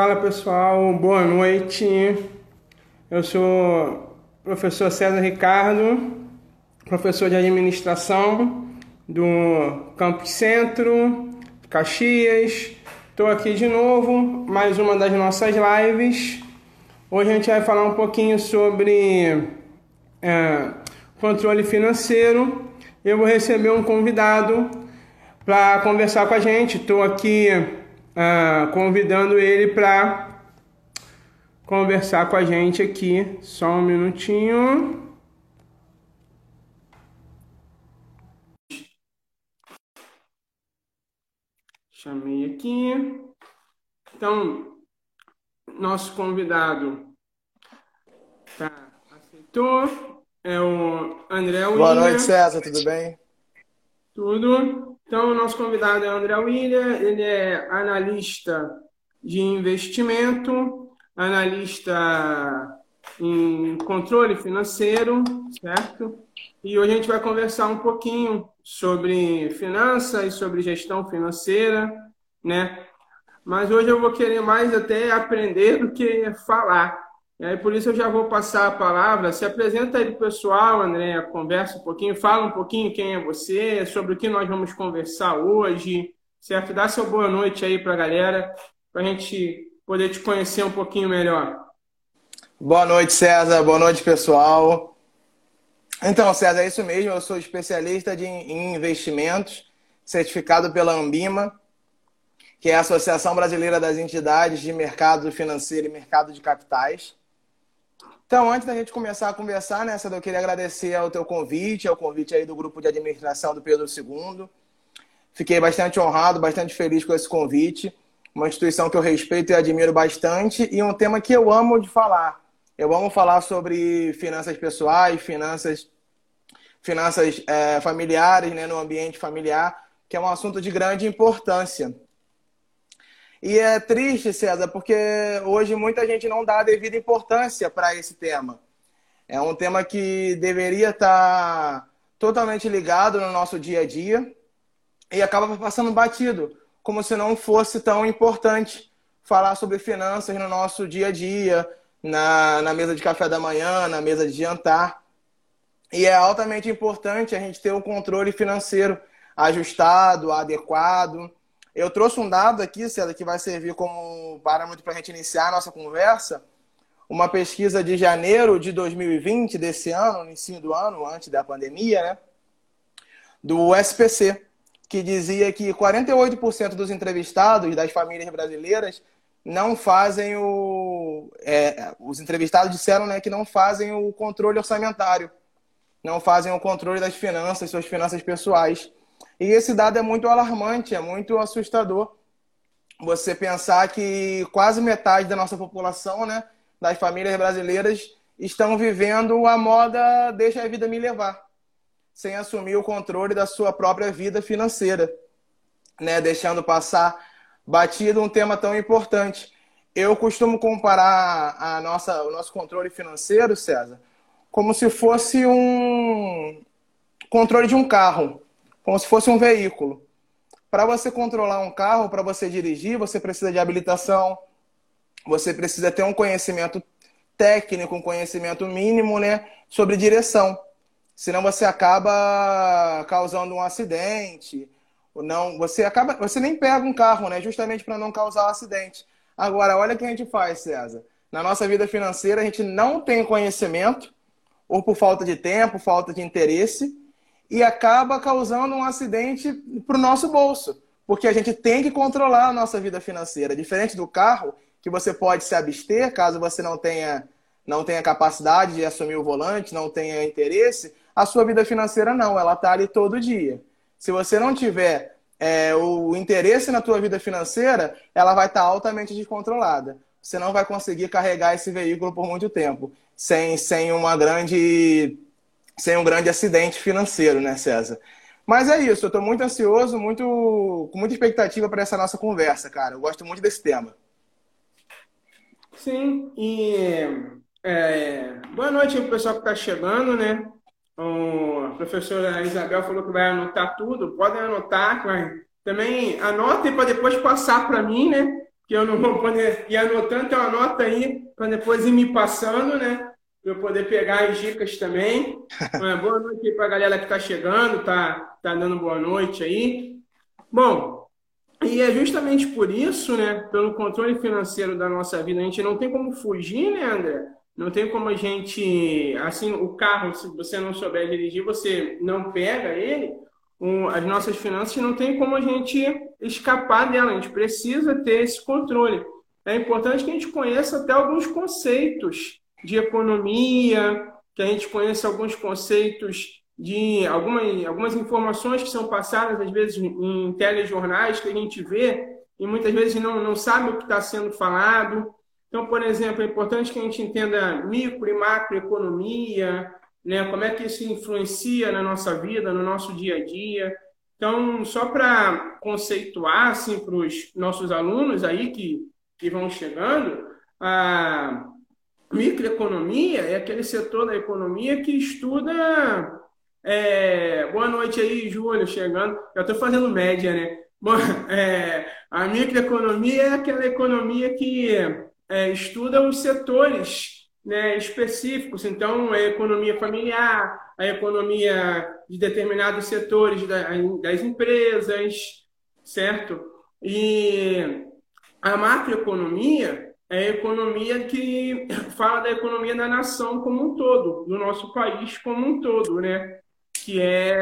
Fala pessoal, boa noite. Eu sou o professor César Ricardo, professor de administração do Campus Centro, Caxias. Estou aqui de novo, mais uma das nossas lives. Hoje a gente vai falar um pouquinho sobre é, controle financeiro. Eu vou receber um convidado para conversar com a gente. Estou aqui uh, convidando ele para conversar com a gente aqui. Só um minutinho. Chamei aqui. Então, nosso convidado tá, aceitou. É o André William. Boa noite, César, tudo bem? Tudo. Então, o nosso convidado é André William, ele é analista de investimento, analista em controle financeiro, certo? E hoje a gente vai conversar um pouquinho sobre finanças e sobre gestão financeira, né? Mas hoje eu vou querer mais até aprender do que falar. E aí, por isso eu já vou passar a palavra. Se apresenta aí pro pessoal, André, conversa um pouquinho, fala um pouquinho quem é você, sobre o que nós vamos conversar hoje, certo? Dá seu boa noite aí para a galera, para a gente poder te conhecer um pouquinho melhor. Boa noite, César. Boa noite, pessoal. Então, César, é isso mesmo. Eu sou especialista de, em investimentos, certificado pela Ambima, que é a Associação Brasileira das Entidades de Mercado Financeiro e Mercado de Capitais. Então, antes da gente começar a conversar, né, Cedor, eu queria agradecer ao teu convite, ao convite aí do grupo de administração do Pedro II. Fiquei bastante honrado, bastante feliz com esse convite. Uma instituição que eu respeito e admiro bastante e um tema que eu amo de falar. Eu amo falar sobre finanças pessoais, finanças, finanças é, familiares, né, no ambiente familiar, que é um assunto de grande importância. E é triste, César, porque hoje muita gente não dá a devida importância para esse tema. É um tema que deveria estar tá totalmente ligado no nosso dia a dia e acaba passando batido, como se não fosse tão importante falar sobre finanças no nosso dia a dia, na, na mesa de café da manhã, na mesa de jantar. E é altamente importante a gente ter um controle financeiro ajustado, adequado eu trouxe um dado aqui, César, que vai servir como parâmetro para a gente iniciar a nossa conversa. Uma pesquisa de janeiro de 2020, desse ano, no início do ano, antes da pandemia, né? Do SPC, que dizia que 48% dos entrevistados das famílias brasileiras não fazem o. É, os entrevistados disseram né, que não fazem o controle orçamentário, não fazem o controle das finanças, suas finanças pessoais. E esse dado é muito alarmante, é muito assustador. Você pensar que quase metade da nossa população, né, das famílias brasileiras, estão vivendo a moda deixa a vida me levar, sem assumir o controle da sua própria vida financeira, né, deixando passar batido um tema tão importante. Eu costumo comparar a nossa, o nosso controle financeiro, César, como se fosse um controle de um carro como se fosse um veículo. Para você controlar um carro, para você dirigir, você precisa de habilitação, você precisa ter um conhecimento técnico, um conhecimento mínimo, né, sobre direção. Senão você acaba causando um acidente, ou não, você acaba, você nem pega um carro, né, justamente para não causar um acidente. Agora, olha o que a gente faz, César. Na nossa vida financeira, a gente não tem conhecimento, ou por falta de tempo, falta de interesse, e acaba causando um acidente para o nosso bolso, porque a gente tem que controlar a nossa vida financeira. Diferente do carro, que você pode se abster caso você não tenha, não tenha capacidade de assumir o volante, não tenha interesse, a sua vida financeira não, ela está ali todo dia. Se você não tiver é, o interesse na tua vida financeira, ela vai estar tá altamente descontrolada. Você não vai conseguir carregar esse veículo por muito tempo, sem, sem uma grande sem um grande acidente financeiro, né, César? Mas é isso, eu estou muito ansioso, muito, com muita expectativa para essa nossa conversa, cara. Eu gosto muito desse tema. Sim, e é, boa noite ao pessoal que está chegando, né? O, professora Isabel falou que vai anotar tudo, podem anotar, também anotem para depois passar para mim, né? que eu não vou poder ir anotando, então anota aí para depois ir me passando, né? Para eu poder pegar as dicas também. boa noite para a galera que está chegando, tá, tá dando boa noite aí. Bom, e é justamente por isso, né, pelo controle financeiro da nossa vida, a gente não tem como fugir, né, André? Não tem como a gente, assim, o carro, se você não souber dirigir, você não pega ele. as nossas finanças não tem como a gente escapar dela. A gente precisa ter esse controle. É importante que a gente conheça até alguns conceitos de economia, que a gente conheça alguns conceitos de algumas, algumas informações que são passadas, às vezes, em telejornais que a gente vê e muitas vezes não, não sabe o que está sendo falado. Então, por exemplo, é importante que a gente entenda micro e macroeconomia, né? como é que isso influencia na nossa vida, no nosso dia a dia. Então, só para conceituar assim, para os nossos alunos aí que, que vão chegando, a microeconomia é aquele setor da economia que estuda. É... Boa noite aí, Júlio, chegando. Eu estou fazendo média, né? Bom, é... A microeconomia é aquela economia que é, estuda os setores né, específicos, então a economia familiar, a economia de determinados setores das empresas, certo? E a macroeconomia é a economia que fala da economia da nação como um todo, do nosso país como um todo, né? Que é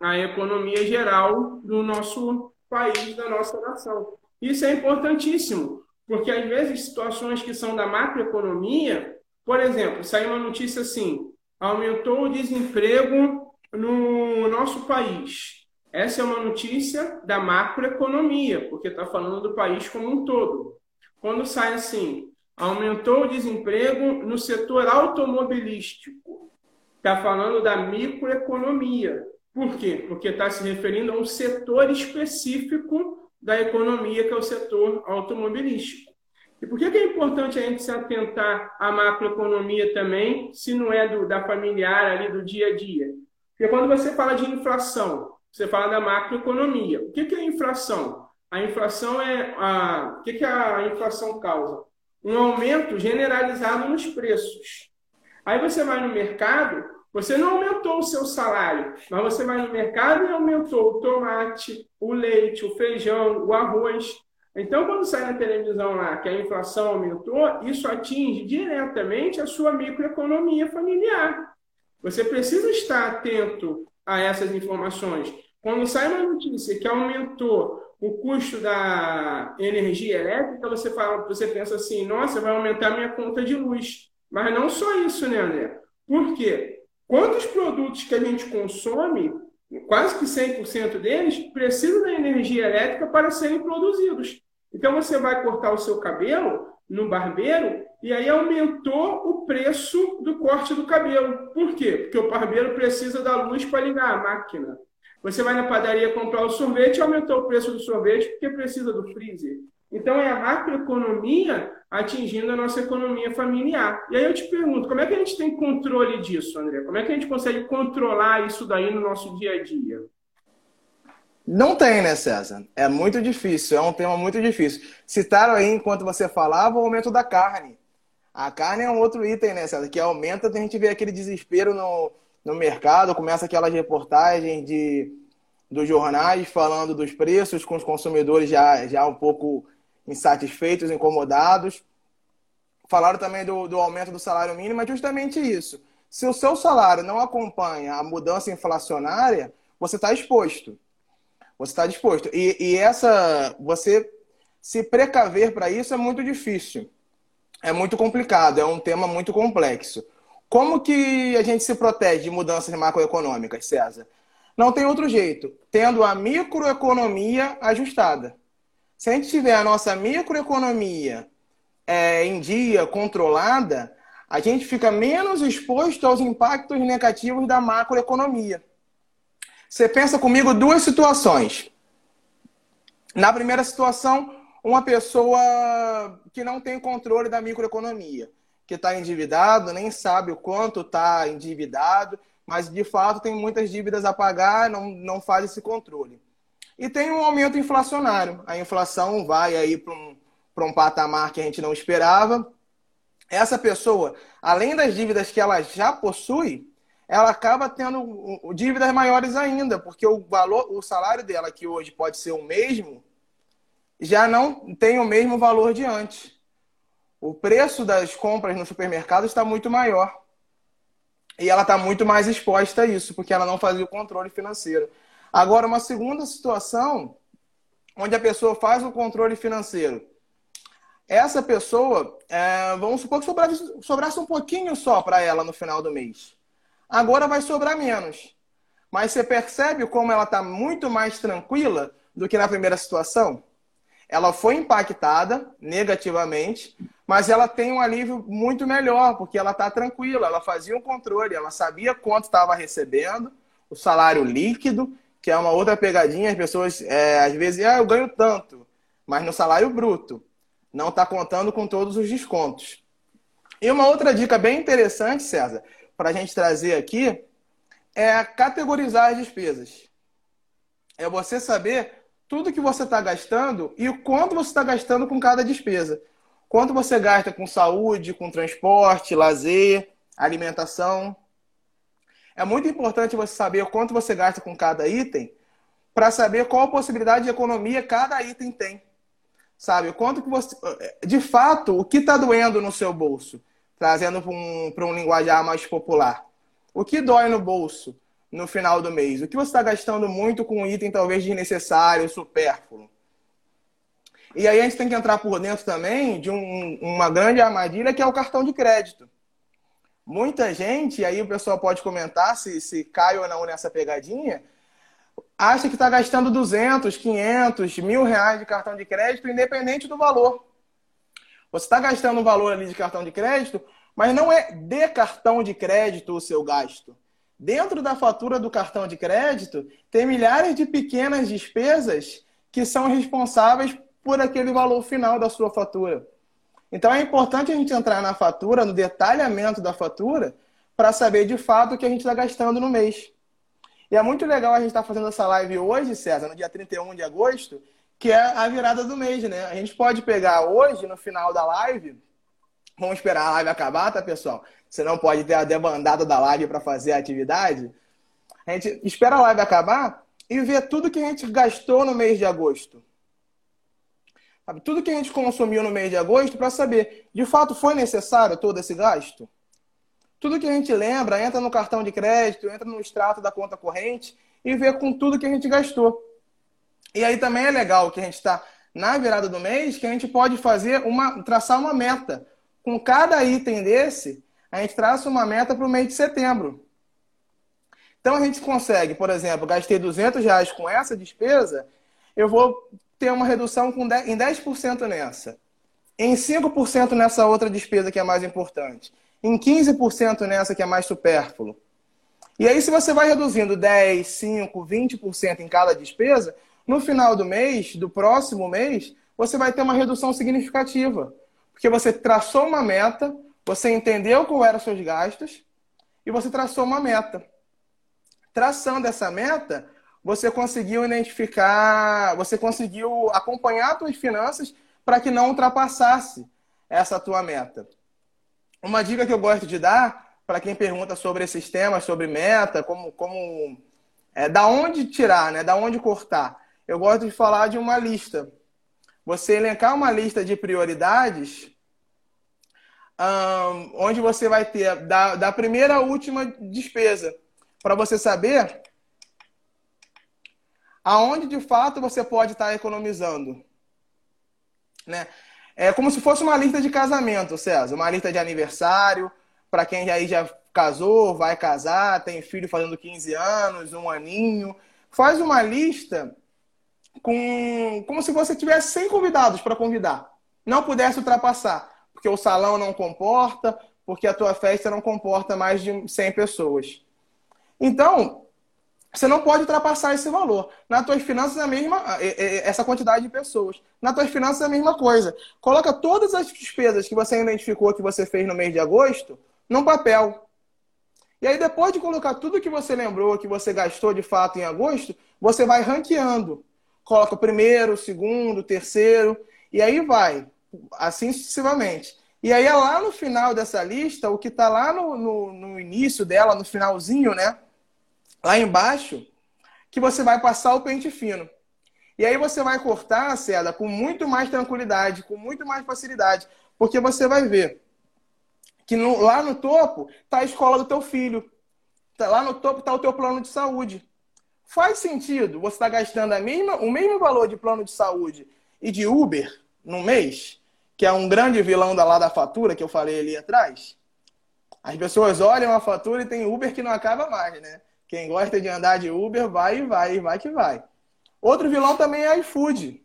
a economia geral do nosso país, da nossa nação. Isso é importantíssimo, porque, às vezes, situações que são da macroeconomia, por exemplo, saiu uma notícia assim: aumentou o desemprego no nosso país. Essa é uma notícia da macroeconomia, porque está falando do país como um todo. Quando sai assim, aumentou o desemprego no setor automobilístico, está falando da microeconomia. Por quê? Porque está se referindo a um setor específico da economia, que é o setor automobilístico. E por que é importante a gente se atentar à macroeconomia também, se não é do, da familiar ali do dia a dia? Porque quando você fala de inflação, você fala da macroeconomia. O que é inflação? A inflação é a. O que a inflação causa? Um aumento generalizado nos preços. Aí você vai no mercado, você não aumentou o seu salário, mas você vai no mercado e aumentou o tomate, o leite, o feijão, o arroz. Então, quando sai na televisão lá que a inflação aumentou, isso atinge diretamente a sua microeconomia familiar. Você precisa estar atento a essas informações. Quando sai uma notícia que aumentou o custo da energia elétrica, você fala, você pensa assim, nossa, vai aumentar minha conta de luz. Mas não só isso, né, André? Por quê? Quantos produtos que a gente consome, quase que 100% deles, precisam da energia elétrica para serem produzidos. Então você vai cortar o seu cabelo no barbeiro e aí aumentou o preço do corte do cabelo. Por quê? Porque o barbeiro precisa da luz para ligar a máquina. Você vai na padaria comprar o sorvete aumentou o preço do sorvete porque precisa do freezer. Então é a macroeconomia atingindo a nossa economia familiar. E aí eu te pergunto, como é que a gente tem controle disso, André? Como é que a gente consegue controlar isso daí no nosso dia a dia? Não tem, né, César? É muito difícil, é um tema muito difícil. Citaram aí, enquanto você falava, o aumento da carne. A carne é um outro item, né, César? Que aumenta, a gente vê aquele desespero no, no mercado, começa aquelas reportagens de, dos jornais falando dos preços, com os consumidores já, já um pouco insatisfeitos, incomodados. Falaram também do, do aumento do salário mínimo, é justamente isso. Se o seu salário não acompanha a mudança inflacionária, você está exposto. Você está disposto. E, e essa, você se precaver para isso é muito difícil. É muito complicado, é um tema muito complexo. Como que a gente se protege de mudanças macroeconômicas, César? Não tem outro jeito, tendo a microeconomia ajustada. Se a gente tiver a nossa microeconomia é, em dia, controlada, a gente fica menos exposto aos impactos negativos da macroeconomia. Você pensa comigo duas situações. Na primeira situação, uma pessoa que não tem controle da microeconomia, que está endividado, nem sabe o quanto está endividado, mas de fato tem muitas dívidas a pagar, não, não faz esse controle. E tem um aumento inflacionário. A inflação vai aí para um, um patamar que a gente não esperava. Essa pessoa, além das dívidas que ela já possui, ela acaba tendo dívidas maiores ainda, porque o valor, o salário dela, que hoje pode ser o mesmo, já não tem o mesmo valor de antes. O preço das compras no supermercado está muito maior. E ela está muito mais exposta a isso, porque ela não fazia o controle financeiro. Agora, uma segunda situação, onde a pessoa faz o controle financeiro. Essa pessoa, é, vamos supor que sobrasse, sobrasse um pouquinho só para ela no final do mês. Agora vai sobrar menos. Mas você percebe como ela está muito mais tranquila do que na primeira situação? Ela foi impactada negativamente, mas ela tem um alívio muito melhor, porque ela está tranquila, ela fazia um controle, ela sabia quanto estava recebendo, o salário líquido, que é uma outra pegadinha, as pessoas é, às vezes, ah, eu ganho tanto, mas no salário bruto, não está contando com todos os descontos. E uma outra dica bem interessante, César, para a gente trazer aqui, é categorizar as despesas. É você saber tudo que você está gastando e o quanto você está gastando com cada despesa. Quanto você gasta com saúde, com transporte, lazer, alimentação. É muito importante você saber quanto você gasta com cada item para saber qual a possibilidade de economia cada item tem. Sabe? Quanto que você. De fato, o que está doendo no seu bolso? Trazendo para um, um linguajar mais popular. O que dói no bolso no final do mês? O que você está gastando muito com um item talvez desnecessário, supérfluo? E aí a gente tem que entrar por dentro também de um, uma grande armadilha que é o cartão de crédito. Muita gente, aí o pessoal pode comentar se, se cai ou não nessa pegadinha, acha que está gastando 200, 500, mil reais de cartão de crédito, independente do valor. Você está gastando um valor ali de cartão de crédito, mas não é de cartão de crédito o seu gasto. Dentro da fatura do cartão de crédito, tem milhares de pequenas despesas que são responsáveis por aquele valor final da sua fatura. Então é importante a gente entrar na fatura, no detalhamento da fatura, para saber de fato o que a gente está gastando no mês. E é muito legal a gente estar tá fazendo essa live hoje, César, no dia 31 de agosto, que é a virada do mês, né? A gente pode pegar hoje, no final da live, vamos esperar a live acabar, tá, pessoal? Você não pode ter a debandada da live para fazer a atividade. A gente espera a live acabar e ver tudo que a gente gastou no mês de agosto. Sabe? Tudo que a gente consumiu no mês de agosto para saber, de fato, foi necessário todo esse gasto? Tudo que a gente lembra, entra no cartão de crédito, entra no extrato da conta corrente e vê com tudo que a gente gastou. E aí também é legal que a gente está na virada do mês, que a gente pode fazer uma, traçar uma meta. Com cada item desse, a gente traça uma meta para o mês de setembro. Então a gente consegue, por exemplo, gastei 200 reais com essa despesa, eu vou ter uma redução com 10, em 10% nessa, em 5% nessa outra despesa que é mais importante, em 15% nessa que é mais supérfluo. E aí, se você vai reduzindo 10, 5, 20% em cada despesa, no final do mês, do próximo mês, você vai ter uma redução significativa. Porque você traçou uma meta, você entendeu qual eram os seus gastos e você traçou uma meta. Traçando essa meta, você conseguiu identificar, você conseguiu acompanhar as suas finanças para que não ultrapassasse essa tua meta. Uma dica que eu gosto de dar para quem pergunta sobre esses temas, sobre meta, como, como é, da onde tirar, né, da onde cortar. Eu gosto de falar de uma lista. Você elencar uma lista de prioridades, um, onde você vai ter da, da primeira à última despesa, para você saber aonde de fato você pode estar economizando. Né? É como se fosse uma lista de casamento, César, uma lista de aniversário, para quem aí já casou, vai casar, tem filho fazendo 15 anos, um aninho. Faz uma lista com como se você tivesse 100 convidados para convidar. Não pudesse ultrapassar, porque o salão não comporta, porque a tua festa não comporta mais de 100 pessoas. Então, você não pode ultrapassar esse valor. Na tuas finanças é a mesma, é, é, essa quantidade de pessoas. Na tuas finanças é a mesma coisa. Coloca todas as despesas que você identificou que você fez no mês de agosto num papel. E aí depois de colocar tudo que você lembrou, que você gastou de fato em agosto, você vai ranqueando. Coloca o primeiro, o segundo, o terceiro, e aí vai. assim sucessivamente. E aí é lá no final dessa lista, o que está lá no, no, no, início dela, no finalzinho, né? Lá embaixo, que você vai passar o pente fino. E aí você vai cortar a seda com muito mais tranquilidade, com muito mais facilidade, porque você vai ver que no, lá no topo está a escola do teu filho, tá, lá no topo está o teu plano de saúde. Faz sentido você estar tá gastando a mesma, o mesmo valor de plano de saúde e de Uber no mês que é um grande vilão da lá da fatura, que eu falei ali atrás, as pessoas olham a fatura e tem Uber que não acaba mais, né? Quem gosta de andar de Uber, vai e vai, vai que vai. Outro vilão também é iFood.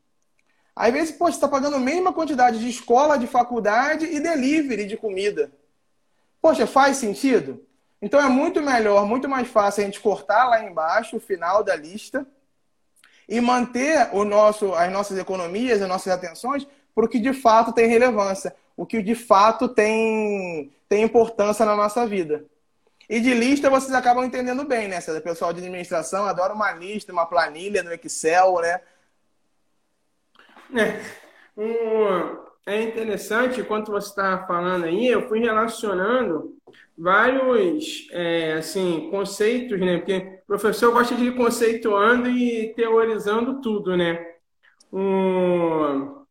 Às vezes, pô, você está pagando a mesma quantidade de escola, de faculdade e delivery de comida. Poxa, faz sentido? Então é muito melhor, muito mais fácil a gente cortar lá embaixo o final da lista e manter o nosso, as nossas economias, as nossas atenções para o que de fato tem relevância, o que de fato tem, tem importância na nossa vida. E de lista vocês acabam entendendo bem, né? O pessoal de administração adora uma lista, uma planilha no Excel, né? É, um, é interessante, enquanto você está falando aí, eu fui relacionando vários é, assim, conceitos, né? Porque o professor gosta de ir conceituando e teorizando tudo, né? Um,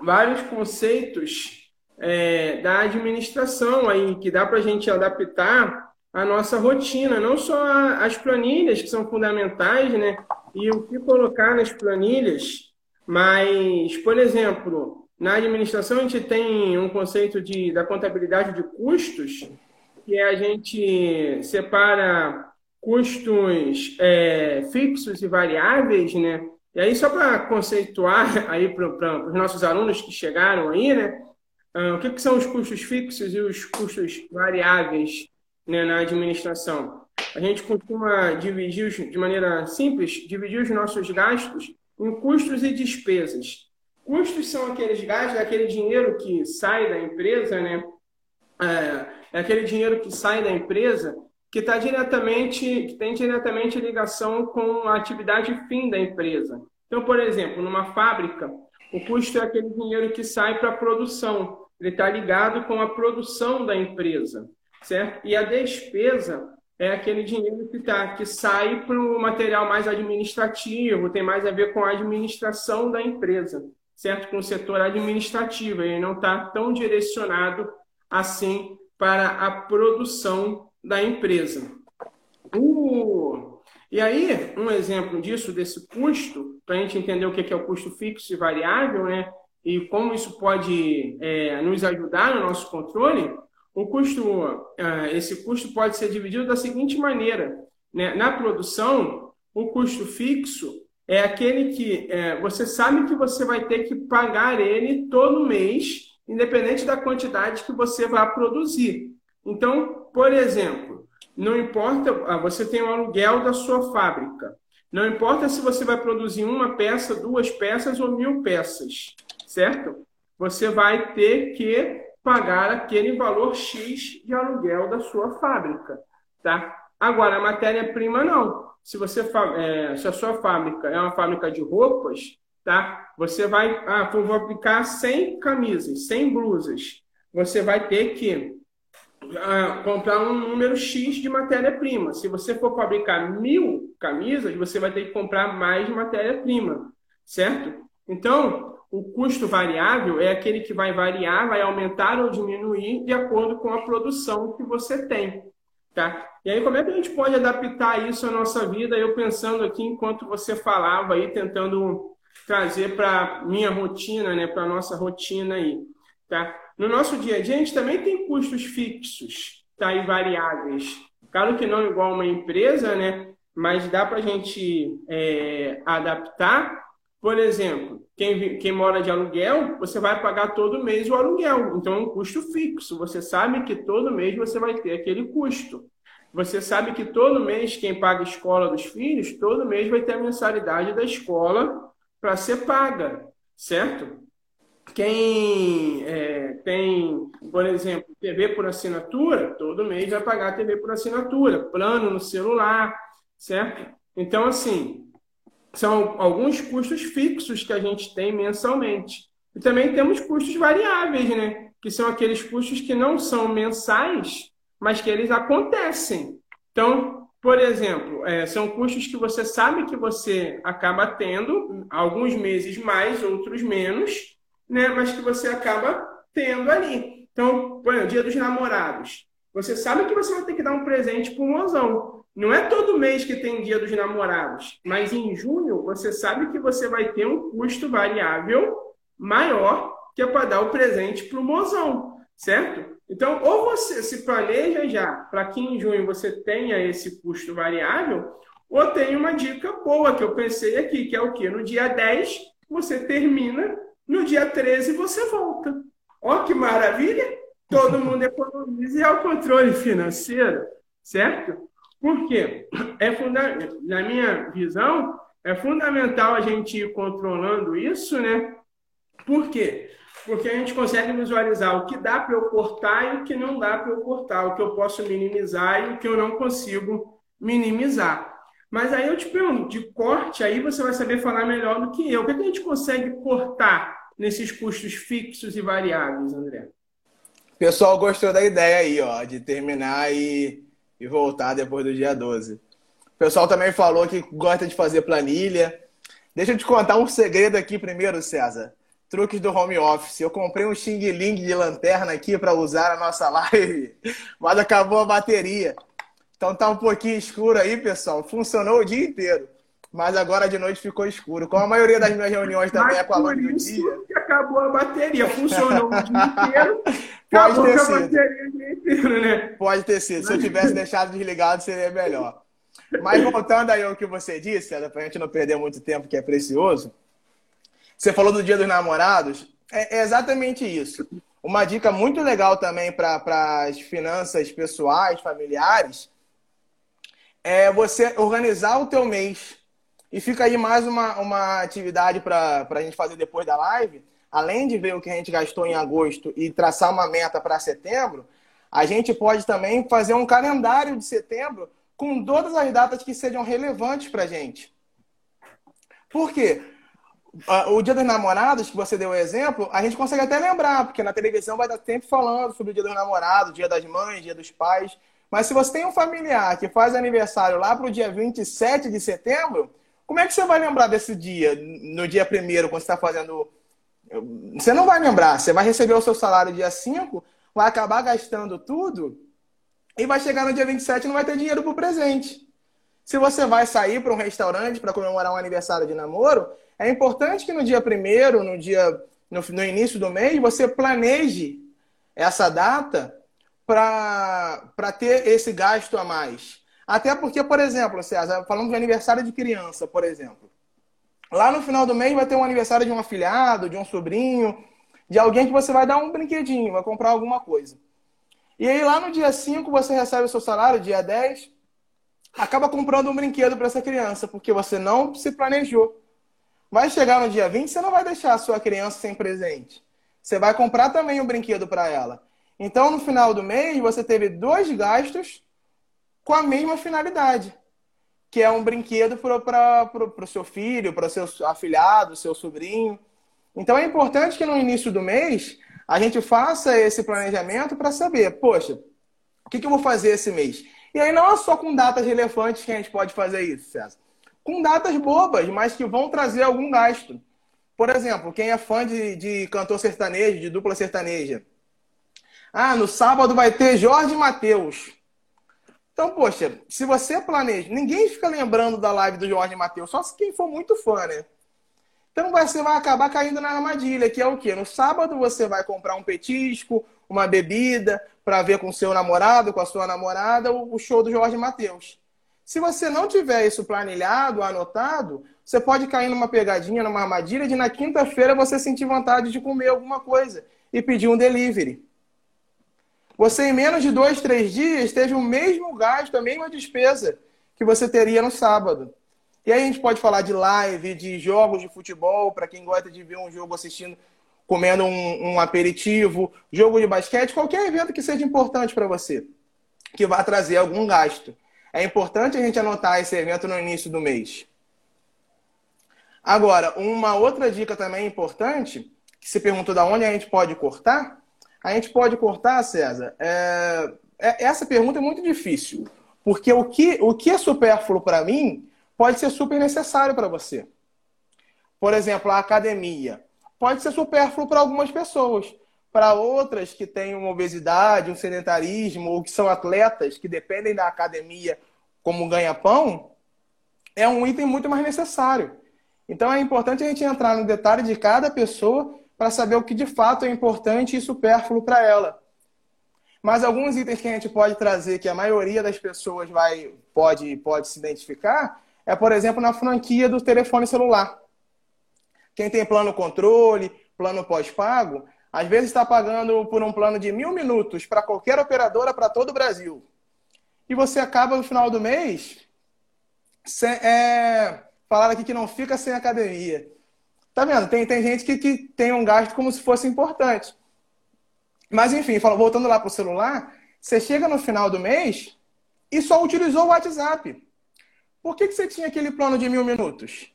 vários conceitos é, da administração aí, que dá para a gente adaptar a nossa rotina, não só as planilhas, que são fundamentais, né? E o que colocar nas planilhas, mas, por exemplo, na administração a gente tem um conceito de, da contabilidade de custos, que é a gente separa custos é, fixos e variáveis, né? E aí, só para conceituar aí para os nossos alunos que chegaram aí, né? Uh, o que, que, são os custos fixos e os custos variáveis né, na administração? A gente costuma dividir, de maneira simples, dividir os nossos gastos em custos e despesas. Custos são aqueles gastos, é aquele dinheiro que sai da empresa, né? É, é aquele dinheiro que sai da empresa que está diretamente, que tem diretamente ligação com a atividade fim da empresa. Então, por exemplo, numa fábrica, o custo é aquele dinheiro que sai para a produção. Ele está ligado com a produção da empresa, certo? E a despesa é aquele dinheiro que, tá, que sai para o material mais administrativo, tem mais a ver com a administração da empresa, certo? Com o setor administrativo. Ele não está tão direcionado assim para a produção da empresa. Uh, e aí, um exemplo disso, desse custo, para a gente entender o que é o custo fixo e variável, né? E como isso pode é, nos ajudar no nosso controle, o custo, é, esse custo pode ser dividido da seguinte maneira: né? na produção, o custo fixo é aquele que é, você sabe que você vai ter que pagar ele todo mês, independente da quantidade que você vai produzir. Então, por exemplo, não importa, ah, você tem o aluguel da sua fábrica. Não importa se você vai produzir uma peça, duas peças ou mil peças, certo? Você vai ter que pagar aquele valor X de aluguel da sua fábrica, tá? Agora, a matéria-prima não. Se você é, se a sua fábrica é uma fábrica de roupas, tá? Você vai, ah, vou aplicar 100 camisas, 100 blusas. Você vai ter que comprar um número X de matéria-prima. Se você for fabricar mil camisas, você vai ter que comprar mais matéria-prima, certo? Então, o custo variável é aquele que vai variar, vai aumentar ou diminuir de acordo com a produção que você tem. Tá? E aí, como é que a gente pode adaptar isso à nossa vida? Eu pensando aqui enquanto você falava aí, tentando trazer para minha rotina, né, para nossa rotina aí, tá? No nosso dia a dia, a gente também tem custos fixos, tá? E variáveis. Claro que não igual uma empresa, né? Mas dá para a gente é, adaptar. Por exemplo, quem, quem mora de aluguel, você vai pagar todo mês o aluguel. Então, é um custo fixo. Você sabe que todo mês você vai ter aquele custo. Você sabe que todo mês quem paga a escola dos filhos, todo mês vai ter a mensalidade da escola para ser paga, certo? Quem é, tem, por exemplo, TV por assinatura, todo mês vai pagar TV por assinatura, plano no celular, certo? Então, assim, são alguns custos fixos que a gente tem mensalmente. E também temos custos variáveis, né? Que são aqueles custos que não são mensais, mas que eles acontecem. Então, por exemplo, é, são custos que você sabe que você acaba tendo, alguns meses mais, outros menos, né? Mas que você acaba tendo ali. Então, por exemplo, dia dos namorados. Você sabe que você vai ter que dar um presente para o mozão. Não é todo mês que tem dia dos namorados, mas em junho você sabe que você vai ter um custo variável maior que é para dar o presente para o mozão, certo? Então, ou você se planeja já para que em junho você tenha esse custo variável, ou tem uma dica boa que eu pensei aqui, que é o que? No dia 10 você termina, no dia 13 você volta. Ó que maravilha! Todo mundo economiza e é o controle financeiro, certo? Por quê? É funda... Na minha visão, é fundamental a gente ir controlando isso, né? Por quê? Porque a gente consegue visualizar o que dá para eu cortar e o que não dá para eu cortar, o que eu posso minimizar e o que eu não consigo minimizar. Mas aí eu te pergunto, de corte, aí você vai saber falar melhor do que eu. O que, é a gente consegue cortar nesses custos fixos e variáveis, André? O pessoal gostou da ideia aí, ó, de terminar e, e voltar depois do dia 12. O pessoal também falou que gosta de fazer planilha. Deixa eu te contar um segredo aqui primeiro, César truques do home office. Eu comprei um Xing Ling de lanterna aqui para usar na nossa live, mas acabou a bateria. Então tá um pouquinho escuro aí, pessoal. Funcionou o dia inteiro. Mas agora de noite ficou escuro. Como a maioria das minhas reuniões também é com a luz do dia. que acabou a bateria. Funcionou o dia inteiro. Pode ter sido. Inteiro, né? Pode ter sido. Se eu tivesse deixado desligado, seria melhor. Mas voltando aí ao que você disse, para a gente não perder muito tempo, que é precioso. Você falou do Dia dos Namorados, é, é exatamente isso. Uma dica muito legal também para as finanças pessoais, familiares, é você organizar o teu mês. E fica aí mais uma, uma atividade para a gente fazer depois da live. Além de ver o que a gente gastou em agosto e traçar uma meta para setembro, a gente pode também fazer um calendário de setembro com todas as datas que sejam relevantes para a gente. Por quê? o Dia dos Namorados, que você deu o exemplo, a gente consegue até lembrar, porque na televisão vai dar tempo falando sobre o Dia dos Namorados, Dia das Mães, Dia dos Pais. Mas se você tem um familiar que faz aniversário lá para o dia 27 de setembro, como é que você vai lembrar desse dia, no dia primeiro, quando você está fazendo. Você não vai lembrar, você vai receber o seu salário dia 5, vai acabar gastando tudo e vai chegar no dia 27 e não vai ter dinheiro para o presente. Se você vai sair para um restaurante para comemorar um aniversário de namoro, é importante que no dia primeiro, no dia no, no início do mês, você planeje essa data para ter esse gasto a mais. Até porque, por exemplo, César, falando de aniversário de criança, por exemplo. Lá no final do mês vai ter um aniversário de um afilhado, de um sobrinho, de alguém que você vai dar um brinquedinho, vai comprar alguma coisa. E aí lá no dia 5 você recebe o seu salário, dia 10, acaba comprando um brinquedo para essa criança, porque você não se planejou. Vai chegar no dia 20, você não vai deixar a sua criança sem presente. Você vai comprar também um brinquedo para ela. Então, no final do mês, você teve dois gastos com a mesma finalidade, que é um brinquedo para o seu filho, para o seu afilhado, seu sobrinho. Então, é importante que no início do mês a gente faça esse planejamento para saber, poxa, o que, que eu vou fazer esse mês? E aí não é só com datas relevantes que a gente pode fazer isso, César com datas bobas, mas que vão trazer algum gasto. Por exemplo, quem é fã de, de cantor sertanejo, de dupla sertaneja. Ah, no sábado vai ter Jorge Mateus. Então, poxa, se você planeja, ninguém fica lembrando da live do Jorge Mateus, só se quem for muito fã, né? Então você vai acabar caindo na armadilha, que é o quê? No sábado você vai comprar um petisco, uma bebida, para ver com seu namorado, com a sua namorada, o show do Jorge Mateus. Se você não tiver isso planilhado, anotado, você pode cair numa pegadinha, numa armadilha de na quinta-feira você sentir vontade de comer alguma coisa e pedir um delivery. Você, em menos de dois, três dias, teve o mesmo gasto, a mesma despesa que você teria no sábado. E aí a gente pode falar de live, de jogos de futebol, para quem gosta de ver um jogo assistindo, comendo um, um aperitivo, jogo de basquete, qualquer evento que seja importante para você, que vá trazer algum gasto. É importante a gente anotar esse evento no início do mês. Agora, uma outra dica também importante, que você perguntou da onde a gente pode cortar, a gente pode cortar, César. É, é, essa pergunta é muito difícil, porque o que, o que é supérfluo para mim pode ser super necessário para você. Por exemplo, a academia pode ser supérfluo para algumas pessoas. Para outras que têm uma obesidade, um sedentarismo, ou que são atletas que dependem da academia como ganha-pão, é um item muito mais necessário. Então é importante a gente entrar no detalhe de cada pessoa para saber o que de fato é importante e supérfluo para ela. Mas alguns itens que a gente pode trazer que a maioria das pessoas vai pode, pode se identificar é, por exemplo, na franquia do telefone celular. Quem tem plano controle, plano pós-pago, às vezes está pagando por um plano de mil minutos para qualquer operadora para todo o Brasil. E você acaba no final do mês sem, é, falar aqui que não fica sem academia. Tá vendo? Tem, tem gente que, que tem um gasto como se fosse importante. Mas enfim, voltando lá para o celular, você chega no final do mês e só utilizou o WhatsApp. Por que, que você tinha aquele plano de mil minutos?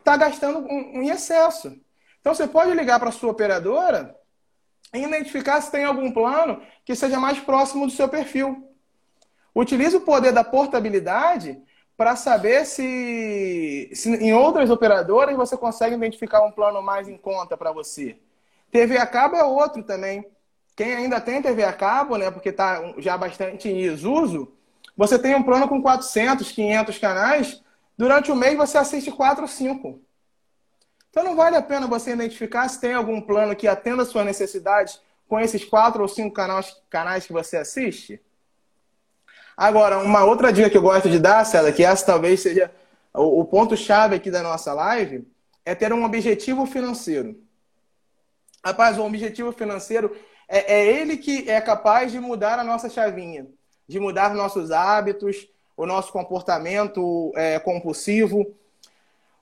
está gastando em excesso. Então você pode ligar para a sua operadora e identificar se tem algum plano que seja mais próximo do seu perfil. Utilize o poder da portabilidade para saber se, se, em outras operadoras você consegue identificar um plano mais em conta para você. TV a cabo é outro também. Quem ainda tem TV a cabo, né, porque está já bastante em desuso, você tem um plano com 400, 500 canais, Durante o mês você assiste quatro ou cinco. Então não vale a pena você identificar se tem algum plano que atenda às suas necessidades com esses quatro ou cinco canais, canais que você assiste. Agora, uma outra dica que eu gosto de dar, César, que essa talvez seja o, o ponto-chave aqui da nossa live, é ter um objetivo financeiro. Rapaz, o objetivo financeiro é, é ele que é capaz de mudar a nossa chavinha, de mudar nossos hábitos, o nosso comportamento é, compulsivo.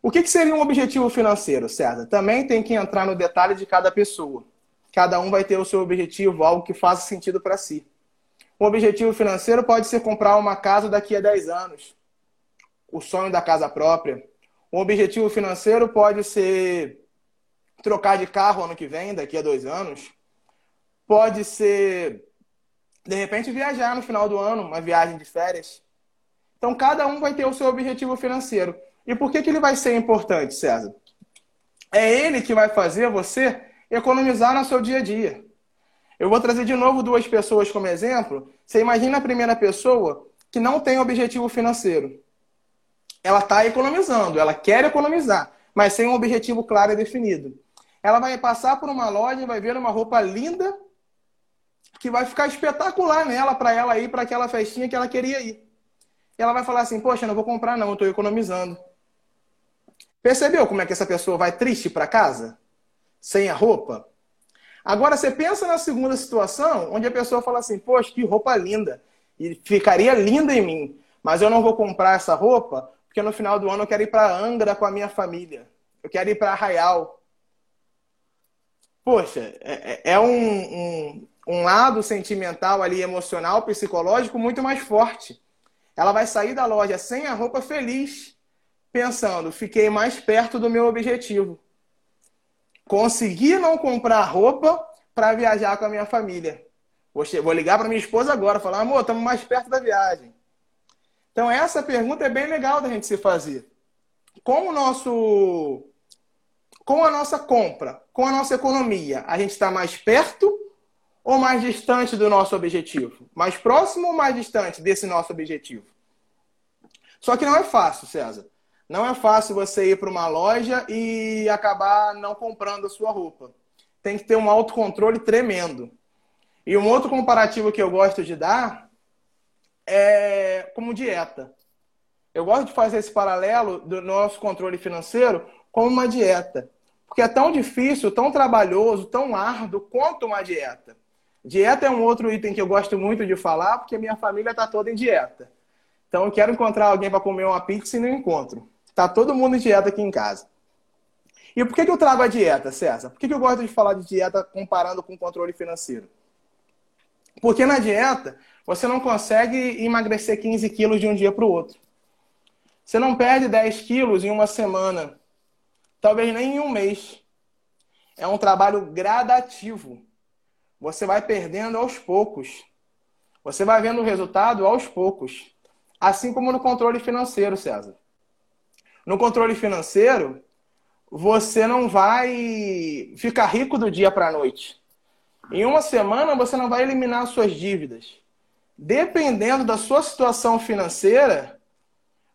O que, que seria um objetivo financeiro, César? Também tem que entrar no detalhe de cada pessoa. Cada um vai ter o seu objetivo, algo que faça sentido para si. Um objetivo financeiro pode ser comprar uma casa daqui a 10 anos, o sonho da casa própria. Um objetivo financeiro pode ser trocar de carro ano que vem, daqui a dois anos. Pode ser, de repente, viajar no final do ano, uma viagem de férias. Então, cada um vai ter o seu objetivo financeiro. E por que, que ele vai ser importante, César? É ele que vai fazer você economizar no seu dia a dia. Eu vou trazer de novo duas pessoas como exemplo. Você imagina a primeira pessoa que não tem objetivo financeiro. Ela está economizando, ela quer economizar, mas sem um objetivo claro e definido. Ela vai passar por uma loja e vai ver uma roupa linda que vai ficar espetacular nela para ela ir para aquela festinha que ela queria ir. E ela vai falar assim: Poxa, não vou comprar, não, estou economizando. Percebeu como é que essa pessoa vai triste para casa? Sem a roupa? Agora, você pensa na segunda situação, onde a pessoa fala assim: Poxa, que roupa linda. E ficaria linda em mim. Mas eu não vou comprar essa roupa, porque no final do ano eu quero ir para Angra com a minha família. Eu quero ir para Arraial. Poxa, é, é, é um, um, um lado sentimental ali, emocional, psicológico muito mais forte. Ela vai sair da loja sem a roupa feliz, pensando: fiquei mais perto do meu objetivo. Consegui não comprar roupa para viajar com a minha família. Vou ligar para minha esposa agora, falar: amor, estamos mais perto da viagem. Então, essa pergunta é bem legal da gente se fazer. Com o nosso. Com a nossa compra, com a nossa economia, a gente está mais perto ou mais distante do nosso objetivo? Mais próximo ou mais distante desse nosso objetivo? Só que não é fácil, César. Não é fácil você ir para uma loja e acabar não comprando a sua roupa. Tem que ter um autocontrole tremendo. E um outro comparativo que eu gosto de dar é como dieta. Eu gosto de fazer esse paralelo do nosso controle financeiro com uma dieta. Porque é tão difícil, tão trabalhoso, tão árduo quanto uma dieta. Dieta é um outro item que eu gosto muito de falar, porque minha família está toda em dieta. Então eu quero encontrar alguém para comer uma pizza e não encontro. Está todo mundo em dieta aqui em casa. E por que, que eu trago a dieta, César? Por que, que eu gosto de falar de dieta comparando com controle financeiro? Porque na dieta você não consegue emagrecer 15 quilos de um dia para o outro. Você não perde 10 quilos em uma semana, talvez nem em um mês. é um trabalho gradativo. Você vai perdendo aos poucos. Você vai vendo o resultado aos poucos. Assim como no controle financeiro, César. No controle financeiro, você não vai ficar rico do dia para a noite. Em uma semana, você não vai eliminar suas dívidas. Dependendo da sua situação financeira,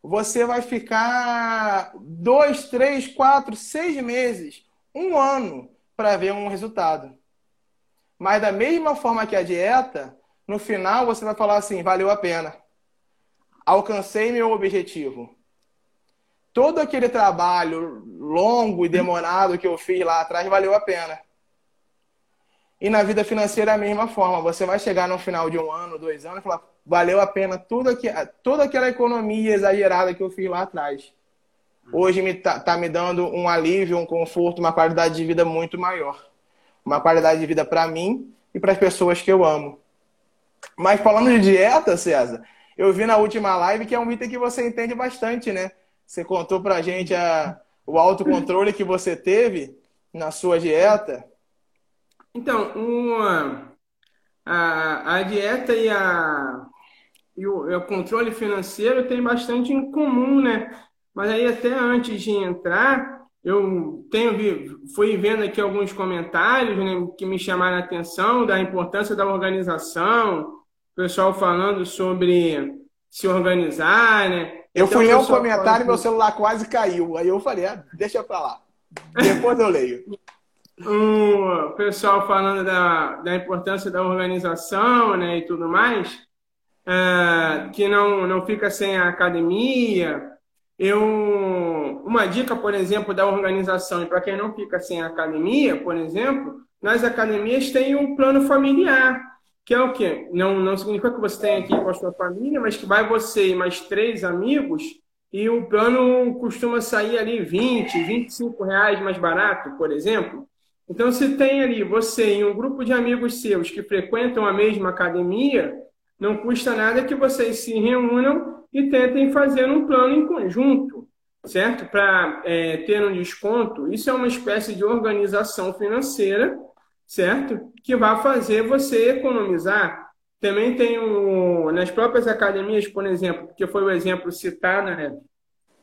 você vai ficar dois, três, quatro, seis meses, um ano para ver um resultado. Mas da mesma forma que a dieta, no final você vai falar assim: valeu a pena. Alcancei meu objetivo. Todo aquele trabalho longo e demorado que eu fiz lá atrás valeu a pena. E na vida financeira é a mesma forma. Você vai chegar no final de um ano, dois anos e falar: valeu a pena tudo aqui, toda aquela economia exagerada que eu fiz lá atrás. Hoje me tá, tá me dando um alívio, um conforto, uma qualidade de vida muito maior. Uma qualidade de vida para mim e para as pessoas que eu amo. Mas falando de dieta, César, eu vi na última live que é um item que você entende bastante, né? Você contou pra gente a, o autocontrole que você teve na sua dieta. Então, uma, a, a dieta e, a, e o, e o controle financeiro tem bastante em comum, né? Mas aí até antes de entrar, eu tenho fui vendo aqui alguns comentários né, que me chamaram a atenção da importância da organização, o pessoal falando sobre se organizar, né? Eu então, fui ler um comentário e meu celular quase caiu. Aí eu falei, ah, deixa pra lá. Depois eu leio. o pessoal falando da, da importância da organização né, e tudo mais, é, que não, não fica sem a academia. Eu, uma dica, por exemplo, da organização, e para quem não fica sem a academia, por exemplo, nas academias tem um plano familiar, que é o quê? Não, não significa que você tem aqui com a sua família, mas que vai você e mais três amigos e o plano costuma sair ali 20, 25 reais mais barato, por exemplo. Então, se tem ali você e um grupo de amigos seus que frequentam a mesma academia, não custa nada que vocês se reúnam e tentem fazer um plano em conjunto, certo? Para é, ter um desconto. Isso é uma espécie de organização financeira certo? Que vai fazer você economizar. Também tem o, nas próprias academias, por exemplo, porque foi o exemplo citado, né?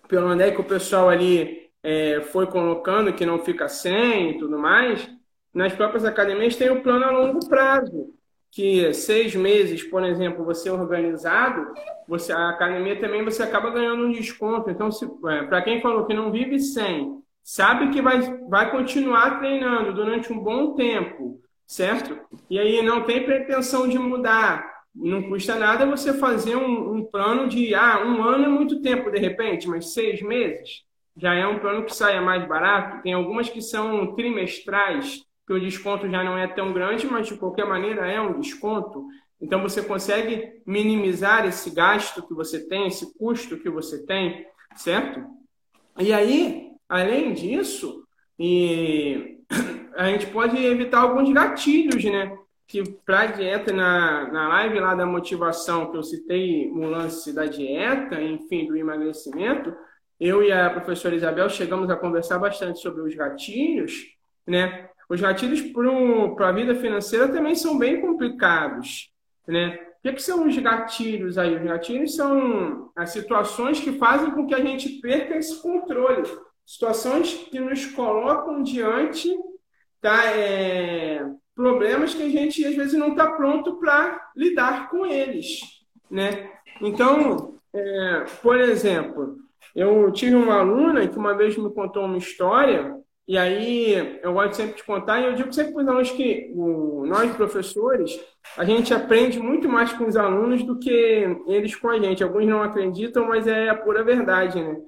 Pelo André, que o pessoal ali é, foi colocando, que não fica sem e tudo mais. Nas próprias academias tem o plano a longo prazo, que seis meses, por exemplo, você organizado, você, a academia também você acaba ganhando um desconto. Então, é, para quem falou que não vive sem sabe que vai, vai continuar treinando durante um bom tempo, certo? E aí não tem pretensão de mudar. Não custa nada você fazer um, um plano de ah, um ano é muito tempo de repente, mas seis meses já é um plano que saia mais barato. Tem algumas que são trimestrais, que o desconto já não é tão grande, mas de qualquer maneira é um desconto. Então você consegue minimizar esse gasto que você tem, esse custo que você tem, certo? E aí, Além disso, e a gente pode evitar alguns gatilhos, né? Que para a dieta, na, na live lá da motivação, que eu citei o lance da dieta, enfim, do emagrecimento, eu e a professora Isabel chegamos a conversar bastante sobre os gatilhos, né? Os gatilhos para a vida financeira também são bem complicados, né? O que, que, são os gatilhos aí? Os gatilhos são as situações que fazem com que a gente perca esse controle situações que nos colocam diante tá, é, problemas que a gente às vezes não está pronto para lidar com eles, né? Então, é, por exemplo, eu tive uma aluna que uma vez me contou uma história e aí eu gosto sempre de contar e eu digo sempre para os alunos que o, nós professores a gente aprende muito mais com os alunos do que eles com a gente. Alguns não acreditam, mas é a pura verdade, né?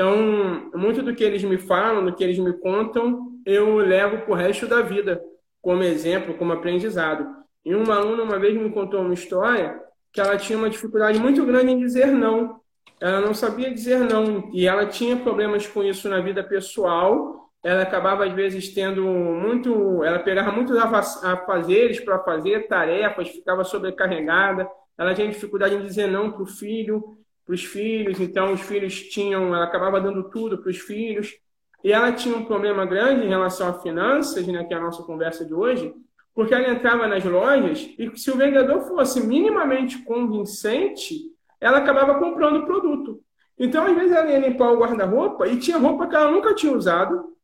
Então, muito do que eles me falam, do que eles me contam, eu levo para o resto da vida, como exemplo, como aprendizado. E uma aluna uma vez me contou uma história que ela tinha uma dificuldade muito grande em dizer não. Ela não sabia dizer não e ela tinha problemas com isso na vida pessoal. Ela acabava às vezes tendo muito, ela pegava muitos afazeres para fazer tarefas, ficava sobrecarregada. Ela tinha dificuldade em dizer não para o filho para os filhos, então os filhos tinham, ela acabava dando tudo para os filhos. e ela tinha um problema grande em relação a finanças, né, que é a nossa conversa de hoje, porque ela entrava nas lojas e se o vendedor fosse minimamente convincente, ela acabava comprando o produto. Então, às vezes, ela ia limpar o guarda-roupa e tinha roupa que ela nunca tinha usado.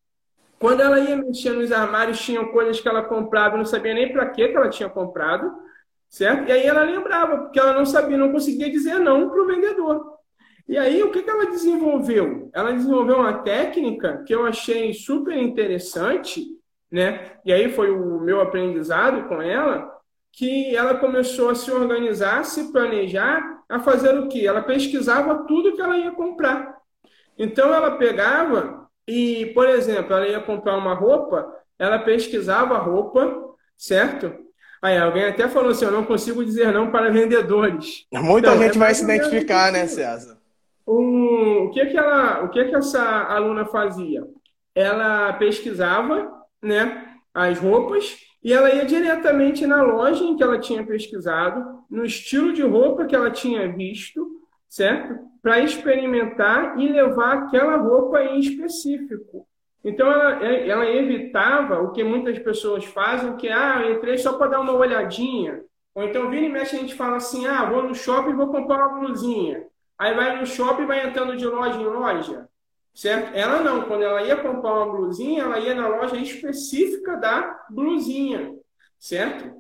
Quando ela ia mexer nos armários, tinham coisas que ela comprava e não sabia nem para que ela tinha comprado, certo? E aí ela lembrava, porque ela não sabia, não conseguia dizer não para o vendedor. E aí, o que, que ela desenvolveu? Ela desenvolveu uma técnica que eu achei super interessante, né? E aí foi o meu aprendizado com ela, que ela começou a se organizar, se planejar, a fazer o quê? Ela pesquisava tudo que ela ia comprar. Então ela pegava e, por exemplo, ela ia comprar uma roupa, ela pesquisava a roupa, certo? Aí alguém até falou assim: eu não consigo dizer não para vendedores. Muita então, gente é vai se identificar, né, César? Um, o que que ela, o que que essa aluna fazia? Ela pesquisava, né, as roupas e ela ia diretamente na loja em que ela tinha pesquisado, no estilo de roupa que ela tinha visto, certo? Para experimentar e levar aquela roupa em específico. Então, ela, ela evitava o que muitas pessoas fazem, que, ah, eu entrei só para dar uma olhadinha. Ou então, vira e mexe, a gente fala assim, ah, vou no shopping e vou comprar uma blusinha. Aí vai no shopping e vai entrando de loja em loja certo? Ela não, quando ela ia comprar uma blusinha, ela ia na loja específica da blusinha, certo?